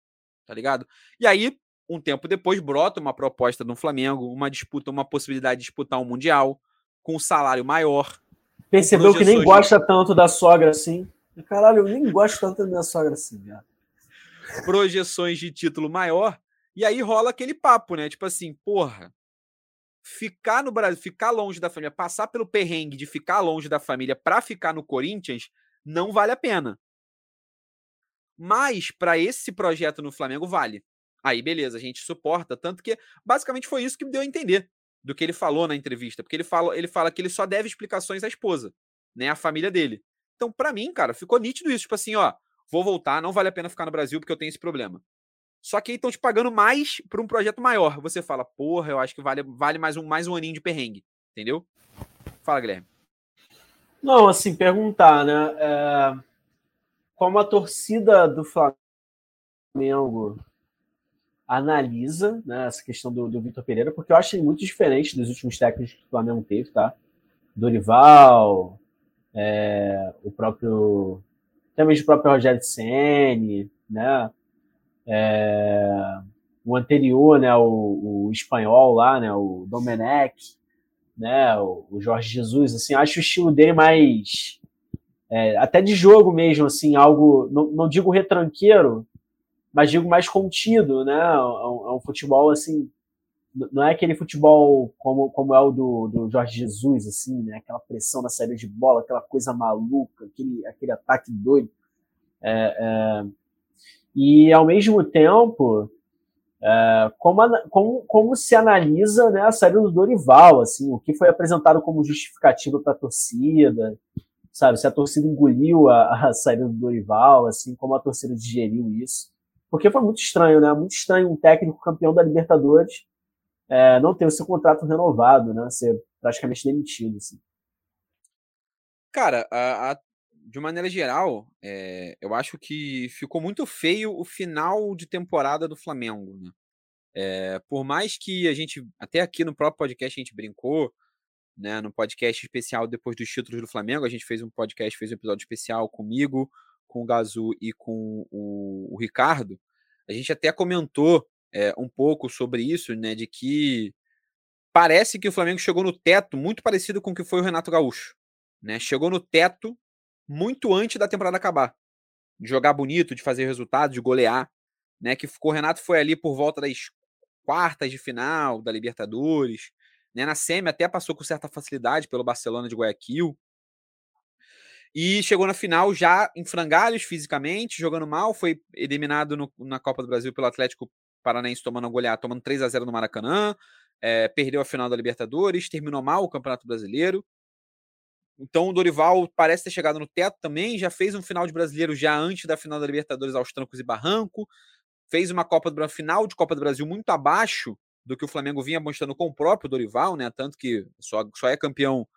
tá ligado? E aí, um tempo depois, brota uma proposta do Flamengo, uma disputa, uma possibilidade de disputar um Mundial, com um salário maior. Percebeu que nem gosta tanto da sogra assim? Caralho, eu nem gosto tanto da minha sogra assim, viado. Projeções de título maior. E aí rola aquele papo, né? Tipo assim, porra, ficar no Brasil, ficar longe da família, passar pelo perrengue de ficar longe da família para ficar no Corinthians, não vale a pena. Mas para esse projeto no Flamengo vale. Aí beleza, a gente suporta, tanto que basicamente foi isso que me deu a entender do que ele falou na entrevista, porque ele fala, ele fala que ele só deve explicações à esposa, né, à família dele. Então, para mim, cara, ficou nítido isso. Tipo assim, ó, vou voltar, não vale a pena ficar no Brasil porque eu tenho esse problema. Só que aí estão te pagando mais para um projeto maior. Você fala, porra, eu acho que vale, vale mais, um, mais um aninho de perrengue. Entendeu? Fala, Guilherme. Não, assim, perguntar, né? É, como a torcida do Flamengo analisa né, essa questão do, do Vitor Pereira, porque eu acho ele muito diferente dos últimos técnicos que o Flamengo teve, tá? Dorival, é, o próprio, mesmo o próprio Rogério Ceni, né? É, o anterior, né? O, o, espanhol lá, né? O Domenech, né? O, o, Jorge Jesus, assim, acho o estilo dele mais é, até de jogo mesmo, assim, algo, não, não digo retranqueiro, mas digo mais contido, né? É um, é um futebol assim não é aquele futebol como, como é o do, do Jorge Jesus, assim, né? Aquela pressão na saída de bola, aquela coisa maluca, aquele, aquele ataque doido. É, é, e, ao mesmo tempo, é, como, como, como se analisa né, a saída do Dorival, assim, o que foi apresentado como justificativa para a torcida, sabe? Se a torcida engoliu a, a saída do Dorival, assim, como a torcida digeriu isso. Porque foi muito estranho, né? Muito estranho um técnico campeão da Libertadores é, não ter o seu contrato renovado, né? Ser praticamente demitido. Assim. Cara, a, a, de maneira geral, é, eu acho que ficou muito feio o final de temporada do Flamengo. Né? É, por mais que a gente, até aqui no próprio podcast, a gente brincou, né, no podcast especial depois dos títulos do Flamengo, a gente fez um podcast, fez um episódio especial comigo, com o Gazu e com o, o Ricardo. A gente até comentou é, um pouco sobre isso, né? De que parece que o Flamengo chegou no teto muito parecido com o que foi o Renato Gaúcho. Né? Chegou no teto muito antes da temporada acabar. De jogar bonito, de fazer resultado, de golear. Né? Que o Renato foi ali por volta das quartas de final da Libertadores. Né? Na Semi até passou com certa facilidade pelo Barcelona de Guayaquil. E chegou na final já em frangalhos fisicamente, jogando mal, foi eliminado no, na Copa do Brasil pelo Atlético Paranaense tomando goleada, tomando 3 a 0 no Maracanã, é, perdeu a final da Libertadores, terminou mal o Campeonato Brasileiro. Então o Dorival parece ter chegado no teto também, já fez um final de brasileiro já antes da final da Libertadores aos trancos e barranco, fez uma Copa do final de Copa do Brasil muito abaixo do que o Flamengo vinha mostrando com o próprio Dorival, né? Tanto que só, só é campeão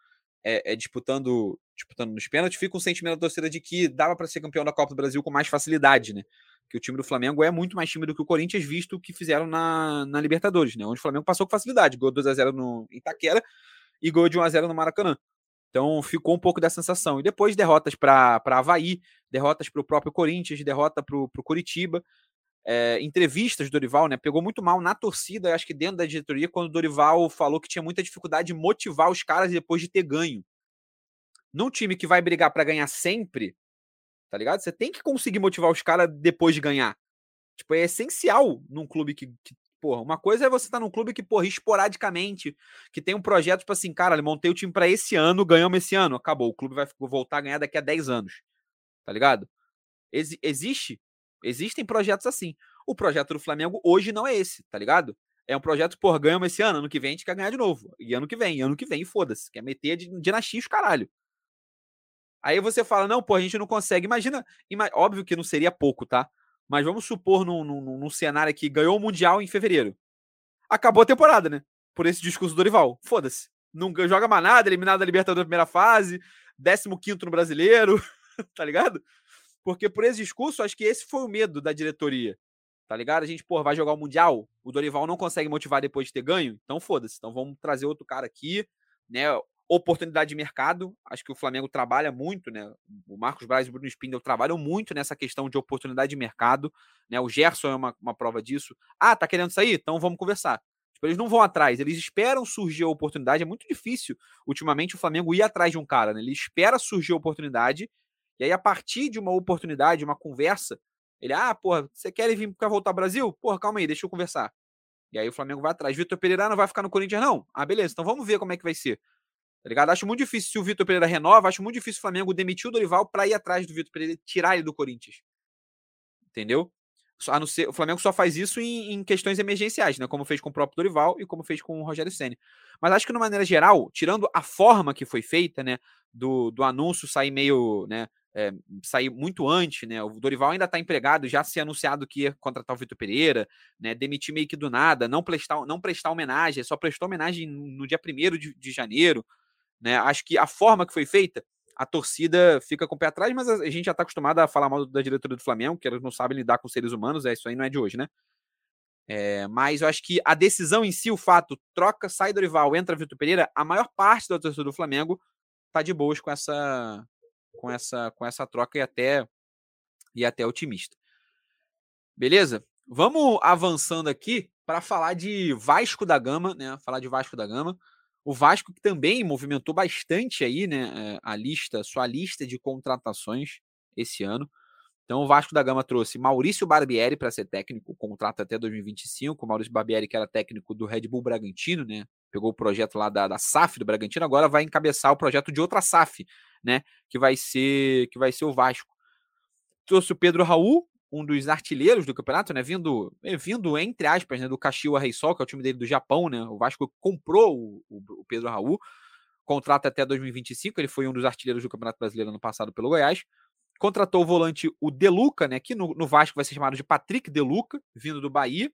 é, é disputando disputando nos pênaltis, fica um sentimento da torcida de que dava para ser campeão da Copa do Brasil com mais facilidade, né? Que o time do Flamengo é muito mais time do que o Corinthians, visto o que fizeram na, na Libertadores, né? Onde o Flamengo passou com facilidade, gol 2x0 no Itaquera e gol de 1x0 no Maracanã. Então ficou um pouco dessa sensação. E depois derrotas para Havaí, derrotas para o próprio Corinthians, derrota para o Curitiba. É, entrevistas do Dorival, né? Pegou muito mal na torcida, acho que dentro da diretoria, quando o Dorival falou que tinha muita dificuldade de motivar os caras depois de ter ganho. Num time que vai brigar para ganhar sempre, tá ligado? Você tem que conseguir motivar os caras depois de ganhar. Tipo, é essencial num clube que, que Porra, uma coisa é você estar tá num clube que, porra, esporadicamente, que tem um projeto, tipo assim, cara, montei o time para esse ano, ganhamos esse ano, acabou. O clube vai voltar a ganhar daqui a 10 anos. Tá ligado? Ex existe. Existem projetos assim. O projeto do Flamengo hoje não é esse, tá ligado? É um projeto, porra, ganhamos esse ano, ano que vem a gente quer ganhar de novo. E ano que vem, ano que vem, foda-se. Quer meter de dinastia os caralho. Aí você fala, não, pô, a gente não consegue. Imagina, ima óbvio que não seria pouco, tá? Mas vamos supor num, num, num cenário que ganhou o Mundial em fevereiro. Acabou a temporada, né? Por esse discurso do Dorival. Foda-se. Não joga mais nada, eliminado da Libertadores na primeira fase, 15 no brasileiro, (laughs) tá ligado? Porque por esse discurso, acho que esse foi o medo da diretoria. Tá ligado? A gente, pô, vai jogar o Mundial, o Dorival não consegue motivar depois de ter ganho, então foda-se. Então vamos trazer outro cara aqui, né? Oportunidade de mercado. Acho que o Flamengo trabalha muito, né? O Marcos Braz e o Bruno Spindel trabalham muito nessa questão de oportunidade de mercado. Né? O Gerson é uma, uma prova disso. Ah, tá querendo sair? Então vamos conversar. Tipo, eles não vão atrás, eles esperam surgir a oportunidade. É muito difícil, ultimamente, o Flamengo ir atrás de um cara, né? Ele espera surgir a oportunidade, e aí, a partir de uma oportunidade, uma conversa, ele, ah, porra, você quer vir para voltar ao Brasil? Porra, calma aí, deixa eu conversar. E aí o Flamengo vai atrás. Vitor Pereira não vai ficar no Corinthians, não? Ah, beleza, então vamos ver como é que vai ser. Tá ligado? Acho muito difícil se o Vitor Pereira renova, acho muito difícil o Flamengo demitir o Dorival para ir atrás do Vitor Pereira, tirar ele do Corinthians. Entendeu? A não ser, o Flamengo só faz isso em, em, questões emergenciais, né? Como fez com o próprio Dorival e como fez com o Rogério Senna. Mas acho que, de maneira geral, tirando a forma que foi feita, né? Do, do anúncio sair meio, né? É, sair muito antes, né? O Dorival ainda está empregado, já se anunciado que ia contratar o Vitor Pereira, né? Demitir meio que do nada, não prestar, não prestar homenagem, só prestou homenagem no dia 1 de, de janeiro. Né? Acho que a forma que foi feita, a torcida fica com o pé atrás, mas a gente já está acostumado a falar mal da diretoria do Flamengo, que eles não sabem lidar com seres humanos, é isso aí não é de hoje, né? É, mas eu acho que a decisão em si, o fato, troca, sai Dorival, entra Vitor Pereira, a maior parte da torcida do Flamengo tá de boas com essa com essa com essa troca e até e até otimista. Beleza? Vamos avançando aqui para falar de Vasco da Gama, né? Falar de Vasco da Gama. O Vasco que também movimentou bastante aí, né, eh, a lista, sua lista de contratações esse ano. Então o Vasco da Gama trouxe Maurício Barbieri para ser técnico, contrato até 2025. O Maurício Barbieri que era técnico do Red Bull Bragantino, né? Pegou o projeto lá da, da SAF do Bragantino, agora vai encabeçar o projeto de outra SAF, né? Que vai ser que vai ser o Vasco. Trouxe o Pedro Raul, um dos artilheiros do campeonato, né? Vindo, eh, vindo entre aspas, né? Do Kashiwa Reysol, que é o time dele do Japão, né? O Vasco comprou o, o, Pedro Raul, contrato até 2025. Ele foi um dos artilheiros do Campeonato Brasileiro ano passado pelo Goiás. Contratou o volante o Deluca, né? Que no, no Vasco vai ser chamado de Patrick Deluca, vindo do Bahia.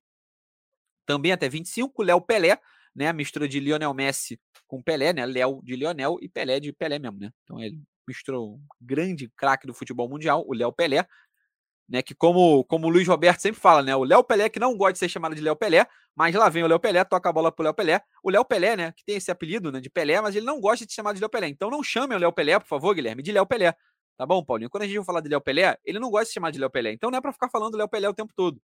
Também até 25. Léo Pelé, né? A mistura de Lionel Messi com Pelé, né? Léo de Lionel e Pelé de Pelé mesmo, né? Então ele misturou um grande craque do futebol mundial, o Léo Pelé, né? Que como, como o Luiz Roberto sempre fala, né? O Léo Pelé, que não gosta de ser chamado de Léo Pelé, mas lá vem o Léo Pelé, toca a bola pro Léo Pelé. O Léo Pelé, né? Que tem esse apelido né, de Pelé, mas ele não gosta de ser chamado de Léo Pelé. Então não chame o Léo Pelé, por favor, Guilherme, de Léo Pelé. Tá bom, Paulinho? Quando a gente vai falar de Léo Pelé, ele não gosta de ser chamado de Léo Pelé. Então não é pra ficar falando Léo Pelé o tempo todo.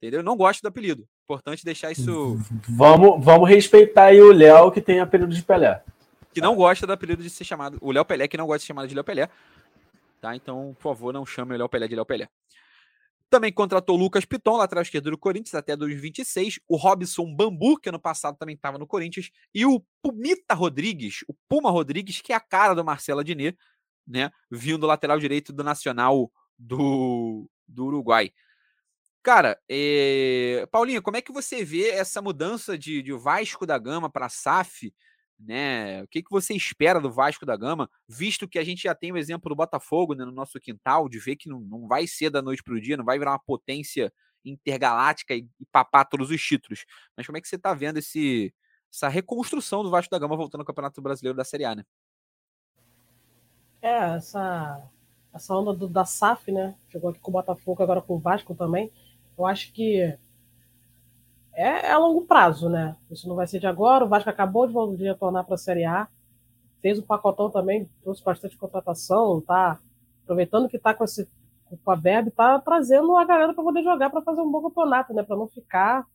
Entendeu? Não gosto do apelido. Importante deixar isso. Vamos, vamos respeitar aí o Léo que tem apelido de Pelé. Que não gosta do apelido de ser chamado. O Léo Pelé que não gosta de ser chamado de Léo Pelé. Tá? Então, por favor, não chame o Léo Pelé de Léo Pelé. Também contratou o Lucas Piton, lateral esquerdo do Corinthians, até 2026. O Robson Bambu, que ano passado também estava no Corinthians. E o Pumita Rodrigues, o Puma Rodrigues, que é a cara do Marcelo Adnet, né? Vindo lateral direito do Nacional do, do Uruguai. Cara, é... Paulinho, como é que você vê essa mudança de, de Vasco da Gama para SAF? Né? O que, que você espera do Vasco da Gama, visto que a gente já tem o exemplo do Botafogo né, no nosso quintal, de ver que não, não vai ser da noite para o dia, não vai virar uma potência intergaláctica e, e papar todos os títulos. Mas como é que você está vendo esse, essa reconstrução do Vasco da Gama voltando ao Campeonato Brasileiro da Série A, né? É, essa, essa onda do, da SAF, né? Chegou aqui com o Botafogo, agora com o Vasco também. Eu acho que é, é a longo prazo, né? Isso não vai ser de agora. O Vasco acabou de retornar para a Série A. Fez o pacotão também, trouxe bastante contratação, tá aproveitando que tá com, esse, com a verba, tá trazendo a galera para poder jogar, para fazer um bom campeonato, né? Para não ficar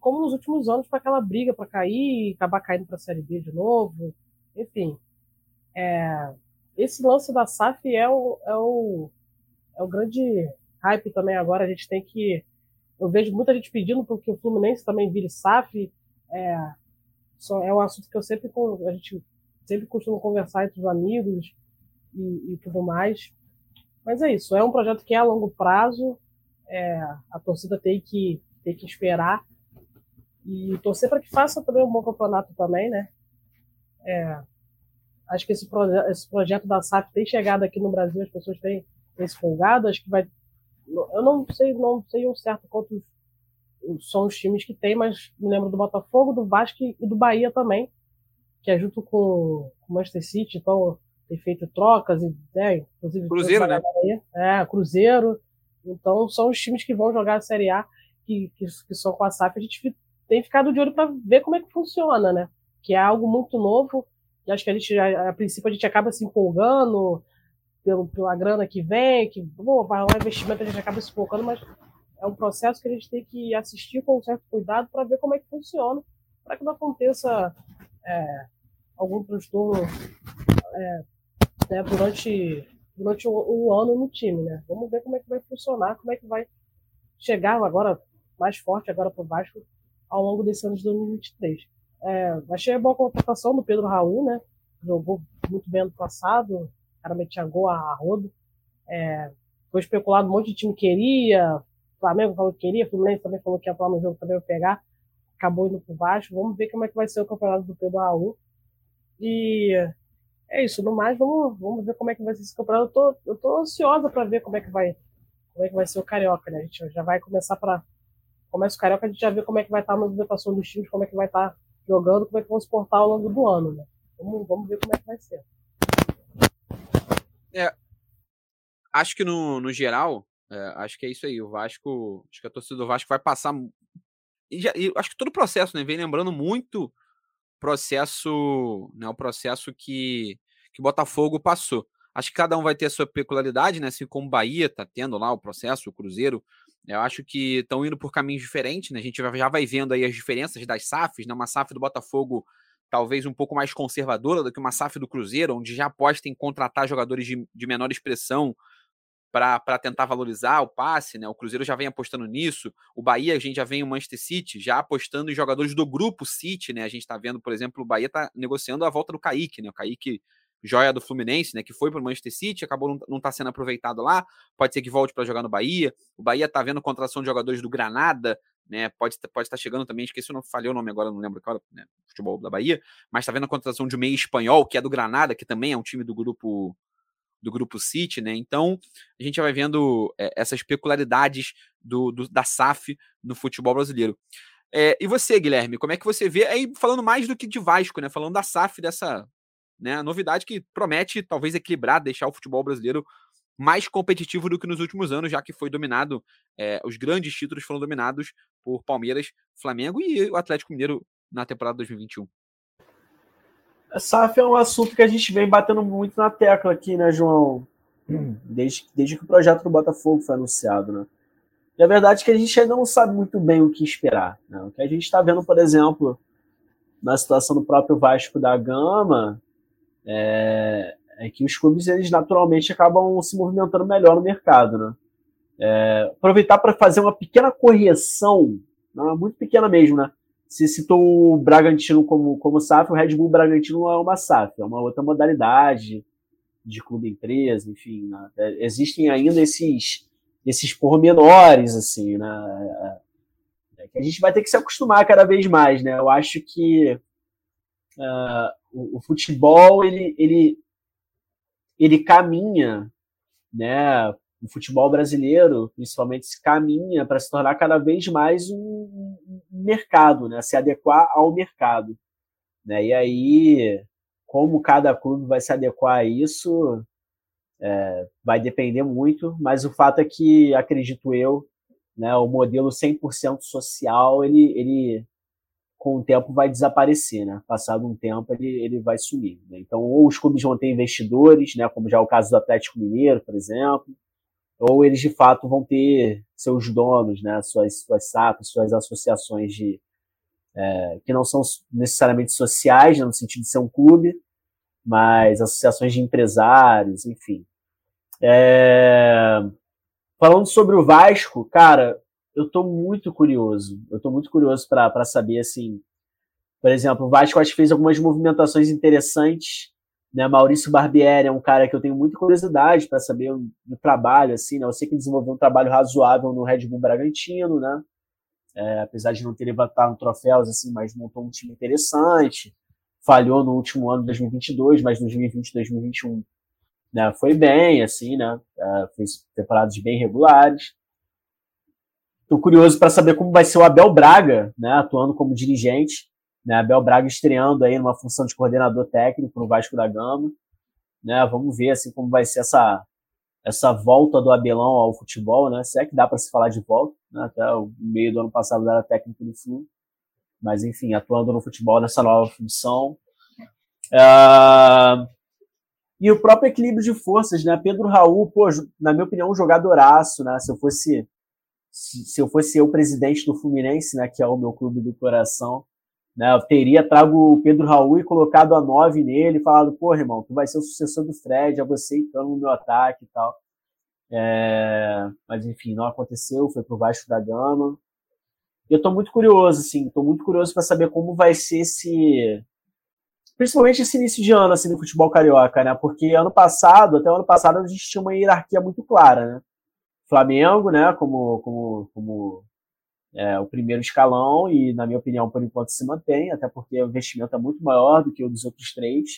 como nos últimos anos, para aquela briga para cair, acabar caindo para a Série B de novo. Enfim, é, esse lance da SAF é o, é, o, é o grande hype também agora. A gente tem que. Eu vejo muita gente pedindo porque o Fluminense também vire SAF. É, é um assunto que eu sempre. A gente sempre costuma conversar entre os amigos e, e tudo mais. Mas é isso, é um projeto que é a longo prazo. É, a torcida tem que, tem que esperar e torcer para que faça também um bom campeonato também, né? É, acho que esse, proje esse projeto da SAF tem chegado aqui no Brasil, as pessoas têm, têm se folgado, acho que vai. Eu não sei, não sei um certo quantos são os times que tem, mas me lembro do Botafogo, do Vasco e do Bahia também, que é junto com o Manchester City, então tem feito trocas, e, né, inclusive Cruzeiro, né? É, Cruzeiro. Então são os times que vão jogar a Série A que, que, que são com a SAF. A gente tem ficado de olho para ver como é que funciona, né? Que é algo muito novo. E acho que a gente, a, a princípio, a gente acaba se empolgando pelo, pela grana que vem, que pô, vai lá investimento, a gente acaba se empolgando, mas é um processo que a gente tem que assistir com um certo cuidado para ver como é que funciona, para que não aconteça é, algum transtorno é, né, durante, durante o, o, ano no time, né? Vamos ver como é que vai funcionar, como é que vai chegar agora mais forte agora para o Vasco ao longo desse ano de 2023. É, achei boa contratação do Pedro Raul, né? Jogou muito bem ano passado, o cara metia gol a rodo. É, foi especulado, um monte de time queria, Flamengo falou que queria, Fluminense também falou que ia falar no jogo, também vai pegar. Acabou indo pro Vasco. Vamos ver como é que vai ser o campeonato do Pedro Raul. E é isso, no mais, vamos, vamos ver como é que vai ser esse campeonato. Eu tô, eu tô ansiosa para ver como é que vai como é que vai ser o Carioca, né? A gente já vai começar para começa o Carioca, a gente já vê como é que vai estar a movimentação dos times, como é que vai estar jogando, como é que vão se portar ao longo do ano, né? Vamos, vamos ver como é que vai ser. É, acho que no, no geral, é, acho que é isso aí. O Vasco, acho que a torcida do Vasco vai passar. E, já, e acho que todo o processo, né? Vem lembrando muito processo, né? O processo que, que Botafogo passou. Acho que cada um vai ter a sua peculiaridade, né? Assim como o Bahia tá tendo lá o processo, o Cruzeiro eu acho que estão indo por caminhos diferentes, né? A gente já vai vendo aí as diferenças das SAFs, né? Uma SAF do Botafogo talvez um pouco mais conservadora do que uma SAF do Cruzeiro, onde já aposta em contratar jogadores de, de menor expressão para tentar valorizar o passe, né? O Cruzeiro já vem apostando nisso. O Bahia, a gente já vem o Manchester City já apostando em jogadores do grupo City, né? A gente está vendo, por exemplo, o Bahia está negociando a volta do Kaique, né? O Kaique joia do Fluminense, né, que foi para o Manchester City, acabou não estar tá sendo aproveitado lá, pode ser que volte para jogar no Bahia. O Bahia está vendo contratação de jogadores do Granada, né, pode pode estar tá chegando também, esqueci, não falhei o nome agora, não lembro qual, né, futebol da Bahia, mas está vendo a contratação de um meio espanhol, que é do Granada, que também é um time do grupo do grupo City, né? Então a gente vai vendo é, essas peculiaridades do, do, da SAF no futebol brasileiro. É, e você, Guilherme, como é que você vê? Aí falando mais do que de Vasco, né? Falando da SAF dessa né? Novidade que promete talvez equilibrar, deixar o futebol brasileiro mais competitivo do que nos últimos anos, já que foi dominado, é, os grandes títulos foram dominados por Palmeiras, Flamengo e o Atlético Mineiro na temporada 2021. A SAF é um assunto que a gente vem batendo muito na tecla aqui, né, João? Desde, desde que o projeto do Botafogo foi anunciado, né? E a verdade é que a gente ainda não sabe muito bem o que esperar. Né? O que a gente está vendo, por exemplo, na situação do próprio Vasco da Gama, é, é, que os clubes eles naturalmente acabam se movimentando melhor no mercado, né? É, aproveitar para fazer uma pequena correção, né, muito pequena mesmo, né? Se citou o Bragantino como, como SAF, o Red Bull Bragantino é uma SAF, é uma outra modalidade de clube-empresa, enfim. Né? É, existem ainda esses, esses pormenores, assim, né? É, que a gente vai ter que se acostumar cada vez mais, né? Eu acho que uh, o, o, futebol ele, ele, ele caminha, né? O futebol brasileiro, principalmente, se caminha para se tornar cada vez mais um, mercado, né? Se adequar ao mercado, né? E aí, como cada clube vai se adequar a isso, É, vai depender muito, mas o fato é que, acredito eu, né, o modelo 100% social, ele, ele com o tempo vai desaparecer, né? Passado um tempo ele, ele vai sumir. Né? Então, ou os clubes vão ter investidores, né? Como já é o caso do Atlético Mineiro, por exemplo, ou eles de fato vão ter seus donos, né? Suas suas SAPs, suas associações de é, que não são necessariamente sociais, né? no sentido de ser um clube, mas associações de empresários, enfim. É... Falando sobre o Vasco, cara, eu estou muito curioso. Eu estou muito curioso para saber, assim, por exemplo, o Vasco acho que fez algumas movimentações interessantes. Né? Maurício Barbieri é um cara que eu tenho muita curiosidade para saber do trabalho, assim, né? Eu sei que desenvolveu um trabalho razoável no Red Bull Bragantino, né? É, apesar de não ter levantado troféus, assim, mas montou um time interessante. Falhou no último ano de 2022, mas 2020 2021 né, foi bem, assim, né? É, fez temporadas bem regulares. Estou curioso para saber como vai ser o Abel Braga, né, atuando como dirigente. Né, Abel Braga estreando aí numa função de coordenador técnico no Vasco da Gama. Né, vamos ver assim como vai ser essa essa volta do Abelão ao futebol, né? Se é que dá para se falar de volta, né? Até o meio do ano passado era técnico do Flu, mas enfim, atuando no futebol nessa nova função. Uh... E o próprio equilíbrio de forças, né? Pedro Raul, pô, na minha opinião, um jogadoraço, né? Se eu fosse se, se eu fosse eu presidente do Fluminense, né, que é o meu clube do coração, né, eu teria trago o Pedro Raul e colocado a 9 nele e falado, pô, irmão, tu vai ser o sucessor do Fred, é você entrando no meu ataque e tal. É, mas enfim, não aconteceu, foi pro Vasco da Gama. Eu tô muito curioso, assim, tô muito curioso para saber como vai ser esse principalmente esse início de ano assim no futebol carioca, né? Porque ano passado, até o ano passado a gente tinha uma hierarquia muito clara, né? Flamengo, né, como, como, como é, o primeiro escalão e, na minha opinião, por enquanto se mantém, até porque o investimento é muito maior do que o dos outros três.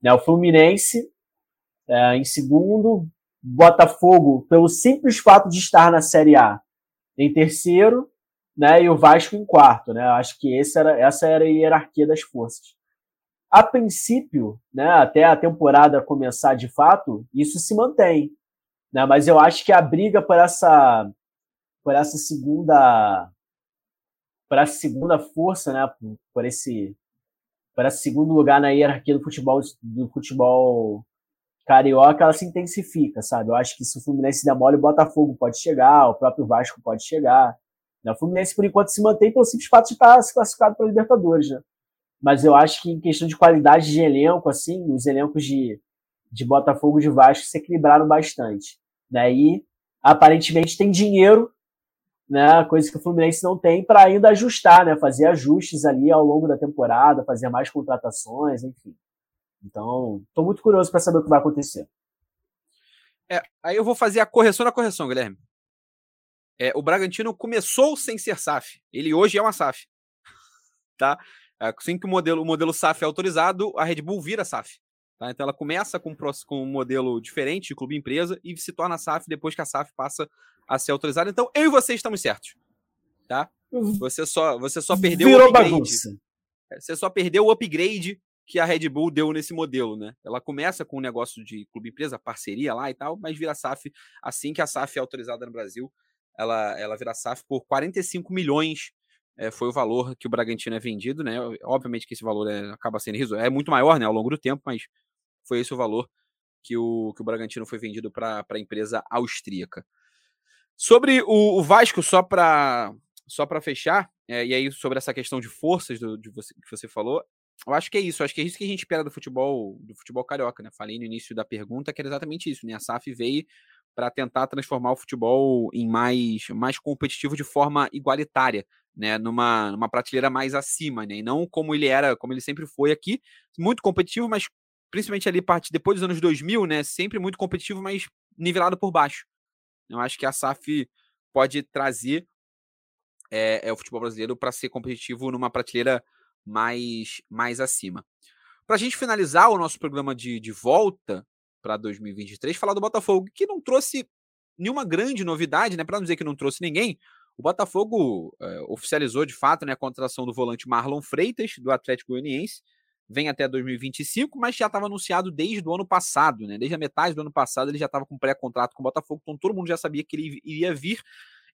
Né, o Fluminense é, em segundo, Botafogo, pelo simples fato de estar na Série A, em terceiro, né, e o Vasco em quarto. Né, acho que esse era, essa era a hierarquia das forças. A princípio, né, até a temporada começar de fato, isso se mantém. Né? Mas eu acho que a briga por essa, por essa segunda, por essa segunda força, né? Por, por esse, esse segundo lugar na hierarquia do futebol, do futebol carioca, ela se intensifica, sabe? Eu acho que se o Fluminense der mole, o Botafogo pode chegar, o próprio Vasco pode chegar. Né? O Fluminense, por enquanto, se mantém pelo simples fato de estar se classificado para a Libertadores, né? Mas eu acho que em questão de qualidade de elenco, assim, os elencos de, de Botafogo e de Vasco se equilibraram bastante. Daí, aparentemente, tem dinheiro, né, coisa que o Fluminense não tem, para ainda ajustar, né, fazer ajustes ali ao longo da temporada, fazer mais contratações, enfim. Então, estou muito curioso para saber o que vai acontecer. É, aí eu vou fazer a correção na correção, Guilherme. É, o Bragantino começou sem ser SAF. Ele hoje é uma SAF. (laughs) Tá? Assim que o modelo, o modelo SAF é autorizado, a Red Bull vira SAF. Tá? Então ela começa com, com um modelo diferente de clube-empresa e se torna SAF depois que a SAF passa a ser autorizada. Então eu e você estamos certos. Tá? Uhum. Você só, você só perdeu Virou o upgrade. Bagunça. É, você só perdeu o upgrade que a Red Bull deu nesse modelo, né? Ela começa com um negócio de clube-empresa, parceria lá e tal, mas vira SAF assim que a SAF é autorizada no Brasil. Ela, ela vira SAF por 45 milhões é, foi o valor que o Bragantino é vendido, né? Obviamente que esse valor é, acaba sendo é muito maior, né, ao longo do tempo, mas foi esse o valor que o, que o Bragantino foi vendido para a empresa austríaca. Sobre o, o Vasco, só para só fechar, é, e aí sobre essa questão de forças do, de você, que você falou, eu acho que é isso, acho que é isso que a gente espera do futebol, do futebol carioca, né? Falei no início da pergunta que era exatamente isso, né? A SAF veio para tentar transformar o futebol em mais, mais competitivo de forma igualitária, né? Numa, numa prateleira mais acima, né? E não como ele era, como ele sempre foi aqui, muito competitivo, mas principalmente ali parte depois dos anos 2000, né, sempre muito competitivo, mas nivelado por baixo. Eu acho que a SAF pode trazer é, é o futebol brasileiro para ser competitivo numa prateleira mais, mais acima. Para a gente finalizar o nosso programa de, de volta para 2023, falar do Botafogo, que não trouxe nenhuma grande novidade, né? Para não dizer que não trouxe ninguém, o Botafogo é, oficializou de fato né, a contratação do volante Marlon Freitas, do Atlético Goianiense, vem até 2025, mas já estava anunciado desde o ano passado, né? Desde a metade do ano passado ele já estava com pré-contrato com o Botafogo, então todo mundo já sabia que ele iria vir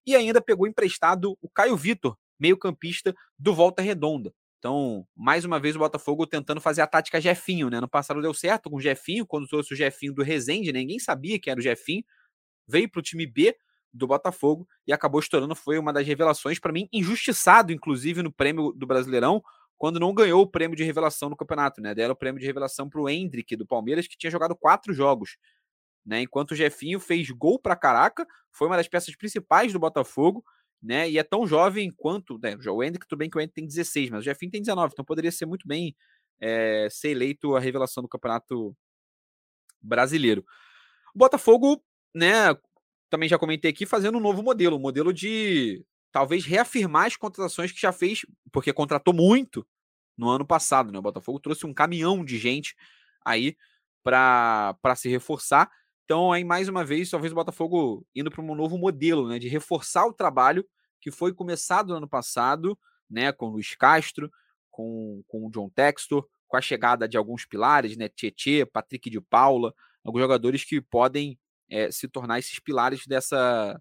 e ainda pegou emprestado o Caio Vitor, meio-campista do Volta Redonda. Então, mais uma vez o Botafogo tentando fazer a tática Jefinho, né? No passado deu certo com o Jefinho, quando trouxe o Jefinho do Resende, né? ninguém sabia que era o Jefinho, veio para o time B do Botafogo e acabou estourando, foi uma das revelações para mim, injustiçado inclusive no prêmio do Brasileirão, quando não ganhou o prêmio de revelação no campeonato, né? Deram o prêmio de revelação para o Hendrick do Palmeiras, que tinha jogado quatro jogos, né? Enquanto o Jefinho fez gol para caraca, foi uma das peças principais do Botafogo, né? E é tão jovem quanto. Né, o Hendrick, tudo bem que o Hendrick tem 16, mas o Jefinho tem 19, então poderia ser muito bem é, ser eleito a revelação do campeonato brasileiro. O Botafogo, né? Também já comentei aqui, fazendo um novo modelo, um modelo de talvez reafirmar as contratações que já fez, porque contratou muito no ano passado, né? O Botafogo trouxe um caminhão de gente aí para se reforçar. Então, aí mais uma vez, talvez o Botafogo indo para um novo modelo, né, de reforçar o trabalho que foi começado no ano passado, né, com o Luiz Castro, com, com o John Textor, com a chegada de alguns pilares, né, Tietê, Patrick de Paula, alguns jogadores que podem é, se tornar esses pilares dessa,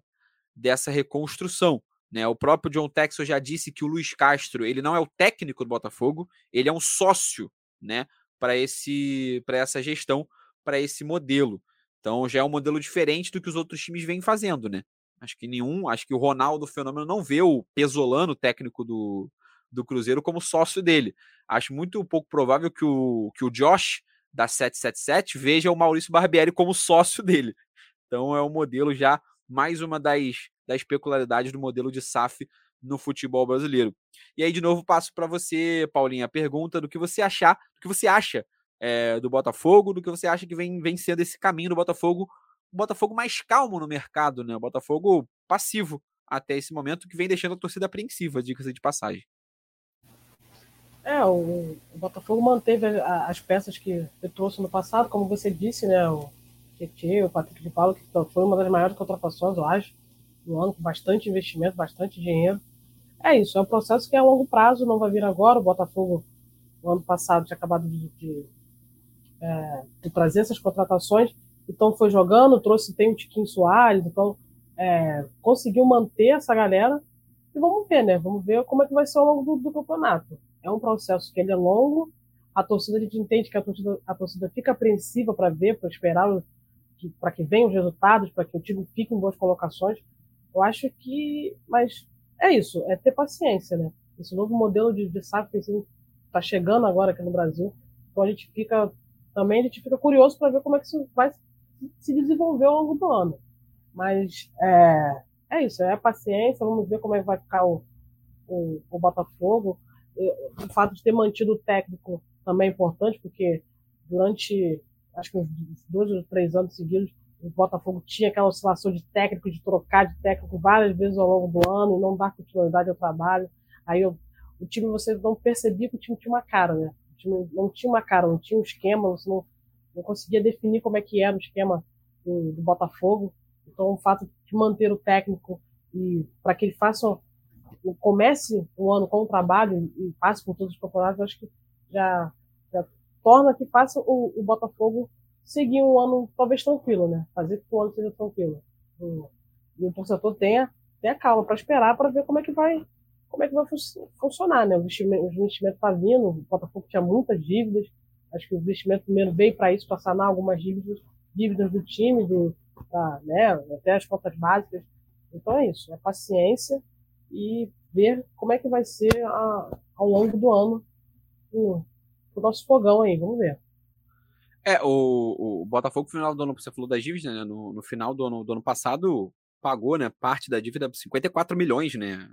dessa reconstrução. Né? O próprio John Texel já disse que o Luiz Castro ele não é o técnico do Botafogo, ele é um sócio né, para esse para essa gestão, para esse modelo. Então já é um modelo diferente do que os outros times vêm fazendo, né? Acho que nenhum, acho que o Ronaldo Fenômeno não vê o Pesolano, técnico do, do Cruzeiro, como sócio dele. Acho muito pouco provável que o, que o Josh da 777 veja o Maurício Barbieri como sócio dele. Então é um modelo já mais uma das das peculiaridades do modelo de SAF no futebol brasileiro. E aí, de novo, passo para você, Paulinha, a pergunta do que você achar, do que você acha é, do Botafogo, do que você acha que vem, vem sendo esse caminho do Botafogo, o Botafogo mais calmo no mercado, né? O Botafogo passivo até esse momento, que vem deixando a torcida apreensiva, diga-se de passagem. É, o, o Botafogo manteve as peças que trouxe no passado, como você disse, né? O Tietchan, o Patrick de Paulo, que foi uma das maiores contratações, eu acho no ano, com bastante investimento, bastante dinheiro. É isso, é um processo que é a longo prazo, não vai vir agora. O Botafogo, no ano passado, tinha acabado de, de, é, de trazer essas contratações, então foi jogando, trouxe, tem o Tiquinho Soares, então é, conseguiu manter essa galera. E vamos ver, né? Vamos ver como é que vai ser ao longo do, do campeonato. É um processo que ele é longo, a torcida a gente entende que a torcida, a torcida fica apreensiva para ver, para esperar, para que venham os resultados, para que o time fique em boas colocações. Eu acho que. Mas é isso, é ter paciência, né? Esse novo modelo de, de SAF está chegando agora aqui no Brasil. Então a gente fica. Também a gente fica curioso para ver como é que isso vai se desenvolver ao longo do ano. Mas é, é isso, é paciência, vamos ver como é que vai ficar o, o, o Botafogo. O fato de ter mantido o técnico também é importante, porque durante acho que uns dois ou três anos seguidos o Botafogo tinha aquela oscilação de técnico, de trocar de técnico várias vezes ao longo do ano e não dar continuidade ao trabalho. Aí eu, o time, você não percebia que o time tinha uma cara, né? O time não tinha uma cara, não tinha um esquema, você não, não conseguia definir como é que era o esquema do, do Botafogo. Então, o fato de manter o técnico e para que ele faça comece o ano com o trabalho e passe por todos os campeonatos, acho que já, já torna que faça o, o Botafogo seguir um ano talvez tranquilo, né? Fazer que o ano seja tranquilo. E o torcedor tenha, tenha calma para esperar para ver como é que vai como é que vai fun funcionar, né? O investimento, o investimento tá vindo, o Botafogo tinha muitas dívidas, acho que o investimento primeiro veio para isso, para sanar algumas dívidas, dívidas do time, do, da, né? até as contas básicas. Então é isso, é paciência e ver como é que vai ser a, ao longo do ano o, o nosso fogão aí, vamos ver. É, o, o Botafogo, no final do ano, você falou das dívidas, né? No, no final do ano, do ano passado, pagou, né? Parte da dívida, 54 milhões, né?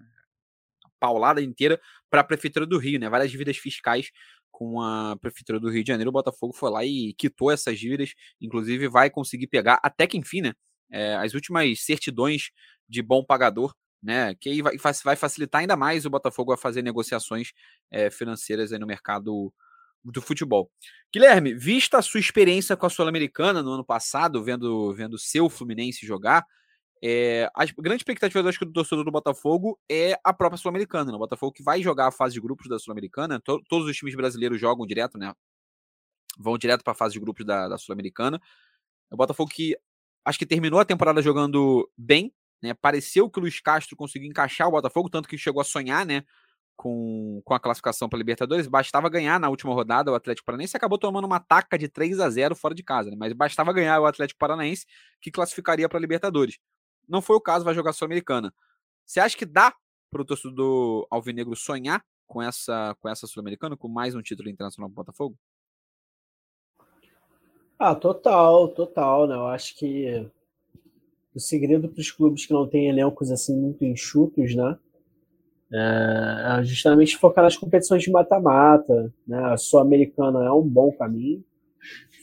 Paulada inteira para a Prefeitura do Rio, né? Várias dívidas fiscais com a Prefeitura do Rio de Janeiro. O Botafogo foi lá e quitou essas dívidas, inclusive vai conseguir pegar, até que enfim, né? É, as últimas certidões de bom pagador né? Que aí vai, vai facilitar ainda mais o Botafogo a fazer negociações é, financeiras aí no mercado do futebol. Guilherme, vista a sua experiência com a Sul-Americana no ano passado, vendo vendo seu Fluminense jogar, É, a grande expectativa acho, do torcedor do Botafogo é a própria Sul-Americana. Né? O Botafogo que vai jogar a fase de grupos da Sul-Americana. To, todos os times brasileiros jogam direto, né? Vão direto para a fase de grupos da, da Sul-Americana. O Botafogo que acho que terminou a temporada jogando bem, né? Pareceu que o Luiz Castro conseguiu encaixar o Botafogo, tanto que chegou a sonhar, né? Com, com a classificação para Libertadores, bastava ganhar na última rodada o Atlético Paranaense acabou tomando uma taca de 3 a 0 fora de casa, né? mas bastava ganhar o Atlético Paranaense que classificaria para Libertadores. Não foi o caso, vai jogar Sul-Americana. Você acha que dá para o torcedor alvinegro sonhar com essa, com essa Sul-Americana, com mais um título internacional para o Botafogo? Ah, total, total, né? Eu acho que o segredo para os clubes que não têm elencos assim muito enxutos, né? É, é justamente focar nas competições de mata-mata, né? A Sul-Americana é um bom caminho.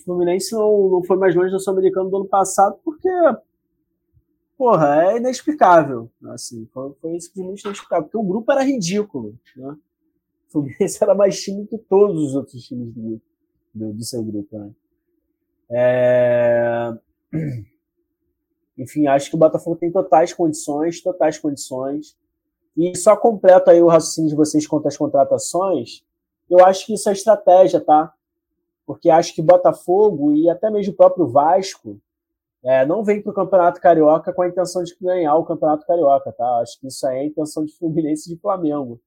O Fluminense não, não foi mais longe da Sul-Americana do ano passado porque, porra, é inexplicável. Assim, foi, foi simplesmente inexplicável, porque o grupo era ridículo, né? O Fluminense (laughs) era mais time que todos os outros times do, do, do seu grupo, né? É... (clears throat) Enfim, acho que o Botafogo tem totais condições, totais condições. E só completo aí o raciocínio de vocês quanto às contratações, eu acho que isso é estratégia, tá? Porque acho que Botafogo e até mesmo o próprio Vasco é, não vem para o Campeonato Carioca com a intenção de ganhar o Campeonato Carioca, tá? Acho que isso aí é a intenção de Fluminense e de Flamengo.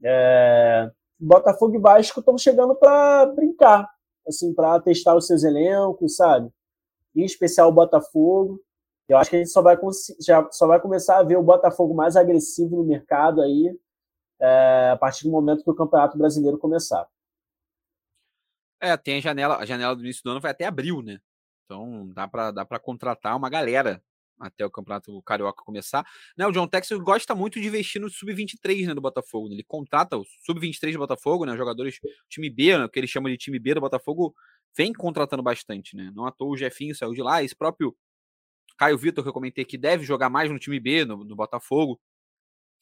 É, Botafogo e Vasco estão chegando para brincar, assim, para testar os seus elencos, sabe? Em especial o Botafogo. Eu acho que a gente só vai, já, só vai começar a ver o Botafogo mais agressivo no mercado aí é, a partir do momento que o Campeonato Brasileiro começar. É, tem a janela, a janela do início do ano vai até abril, né? Então dá para dá para contratar uma galera até o Campeonato Carioca começar. Né, o John Texas gosta muito de investir no sub-23 né, do Botafogo. Né? Ele contrata o sub-23 do Botafogo, né, jogadores time B, né, que ele chama de time B do Botafogo, vem contratando bastante. Né? Não à toa o Jefinho saiu de lá, esse próprio Caio Vitor, que eu comentei que deve jogar mais no time B, no, no Botafogo,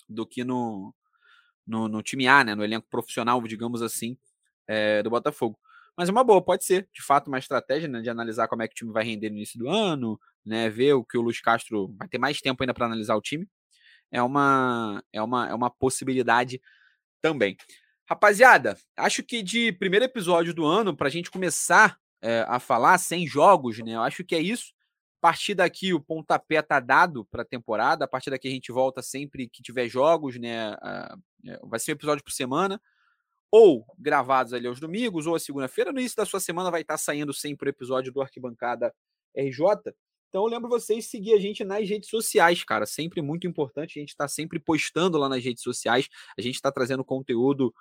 do que no, no, no, time A, né, no elenco profissional, digamos assim, é, do Botafogo. Mas é uma boa, pode ser, de fato, uma estratégia né, de analisar como é que o time vai render no início do ano, né, ver o que o Luiz Castro vai ter mais tempo ainda para analisar o time. É uma, é, uma, é uma possibilidade também. Rapaziada, acho que de primeiro episódio do ano, para a gente começar é, a falar sem jogos, né? Eu acho que é isso. A partir daqui o pontapé tá dado para a temporada. A partir daqui a gente volta sempre que tiver jogos, né? Uh, vai ser um episódio por semana, ou gravados ali aos domingos, ou a segunda-feira. No início da sua semana vai estar tá saindo sempre o episódio do Arquibancada RJ. Então, eu lembro vocês seguir a gente nas redes sociais, cara. Sempre muito importante. A gente está sempre postando lá nas redes sociais. A gente está trazendo conteúdo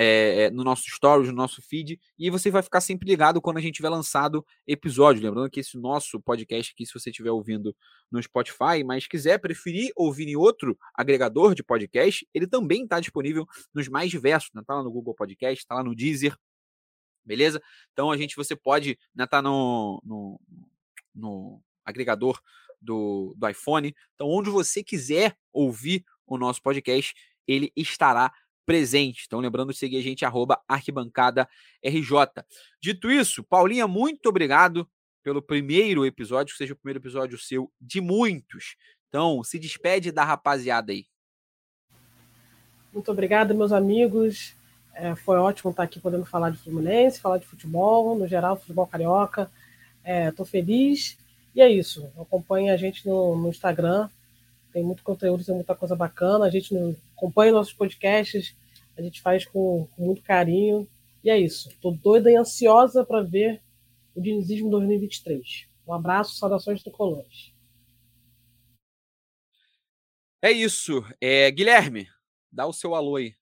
é, no nosso stories, no nosso feed, e você vai ficar sempre ligado quando a gente tiver lançado episódio. Lembrando que esse nosso podcast aqui, se você estiver ouvindo no Spotify, mas quiser preferir ouvir em outro agregador de podcast, ele também está disponível nos mais diversos, né? Tá lá no Google Podcast, tá lá no Deezer, beleza? Então a gente, você pode, né, tá no, no, no agregador do, do iPhone. Então, onde você quiser ouvir o nosso podcast, ele estará presente. Então, lembrando de seguir a gente, arroba arquibancada RJ. Dito isso, Paulinha, muito obrigado pelo primeiro episódio, que seja o primeiro episódio seu de muitos. Então, se despede da rapaziada aí. Muito obrigada, meus amigos. É, foi ótimo estar aqui podendo falar de Fluminense, falar de futebol, no geral, futebol carioca. Estou é, feliz. E é isso. Acompanhe a gente no, no Instagram, tem muito conteúdo, tem muita coisa bacana. A gente acompanha nossos podcasts, a gente faz com, com muito carinho. E é isso. Estou doida e ansiosa para ver o Dinizismo 2023. Um abraço, saudações tricolores. É isso. É, Guilherme, dá o seu alô aí.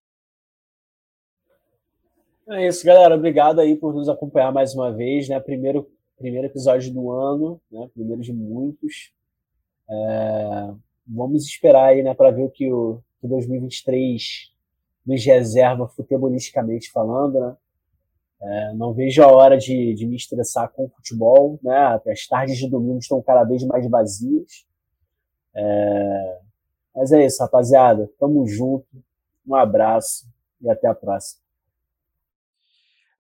É isso, galera. Obrigado aí por nos acompanhar mais uma vez, né? Primeiro, primeiro episódio do ano, né? Primeiro de muitos. É vamos esperar aí, né, para ver o que o que 2023 nos reserva futebolisticamente falando, né? É, não vejo a hora de, de me estressar com o futebol, né? As tardes de domingo estão cada vez mais vazias. É, mas é isso, rapaziada. Tamo junto. Um abraço e até a próxima.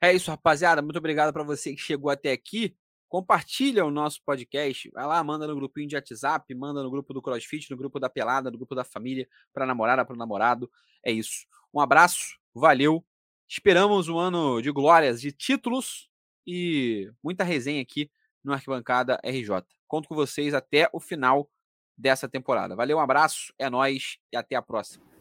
É isso, rapaziada. Muito obrigado para você que chegou até aqui. Compartilha o nosso podcast. Vai lá, manda no grupinho de WhatsApp, manda no grupo do CrossFit, no grupo da Pelada, no grupo da família, para namorada, para namorado. É isso. Um abraço, valeu. Esperamos um ano de glórias, de títulos e muita resenha aqui no Arquibancada RJ. Conto com vocês até o final dessa temporada. Valeu, um abraço, é nós e até a próxima.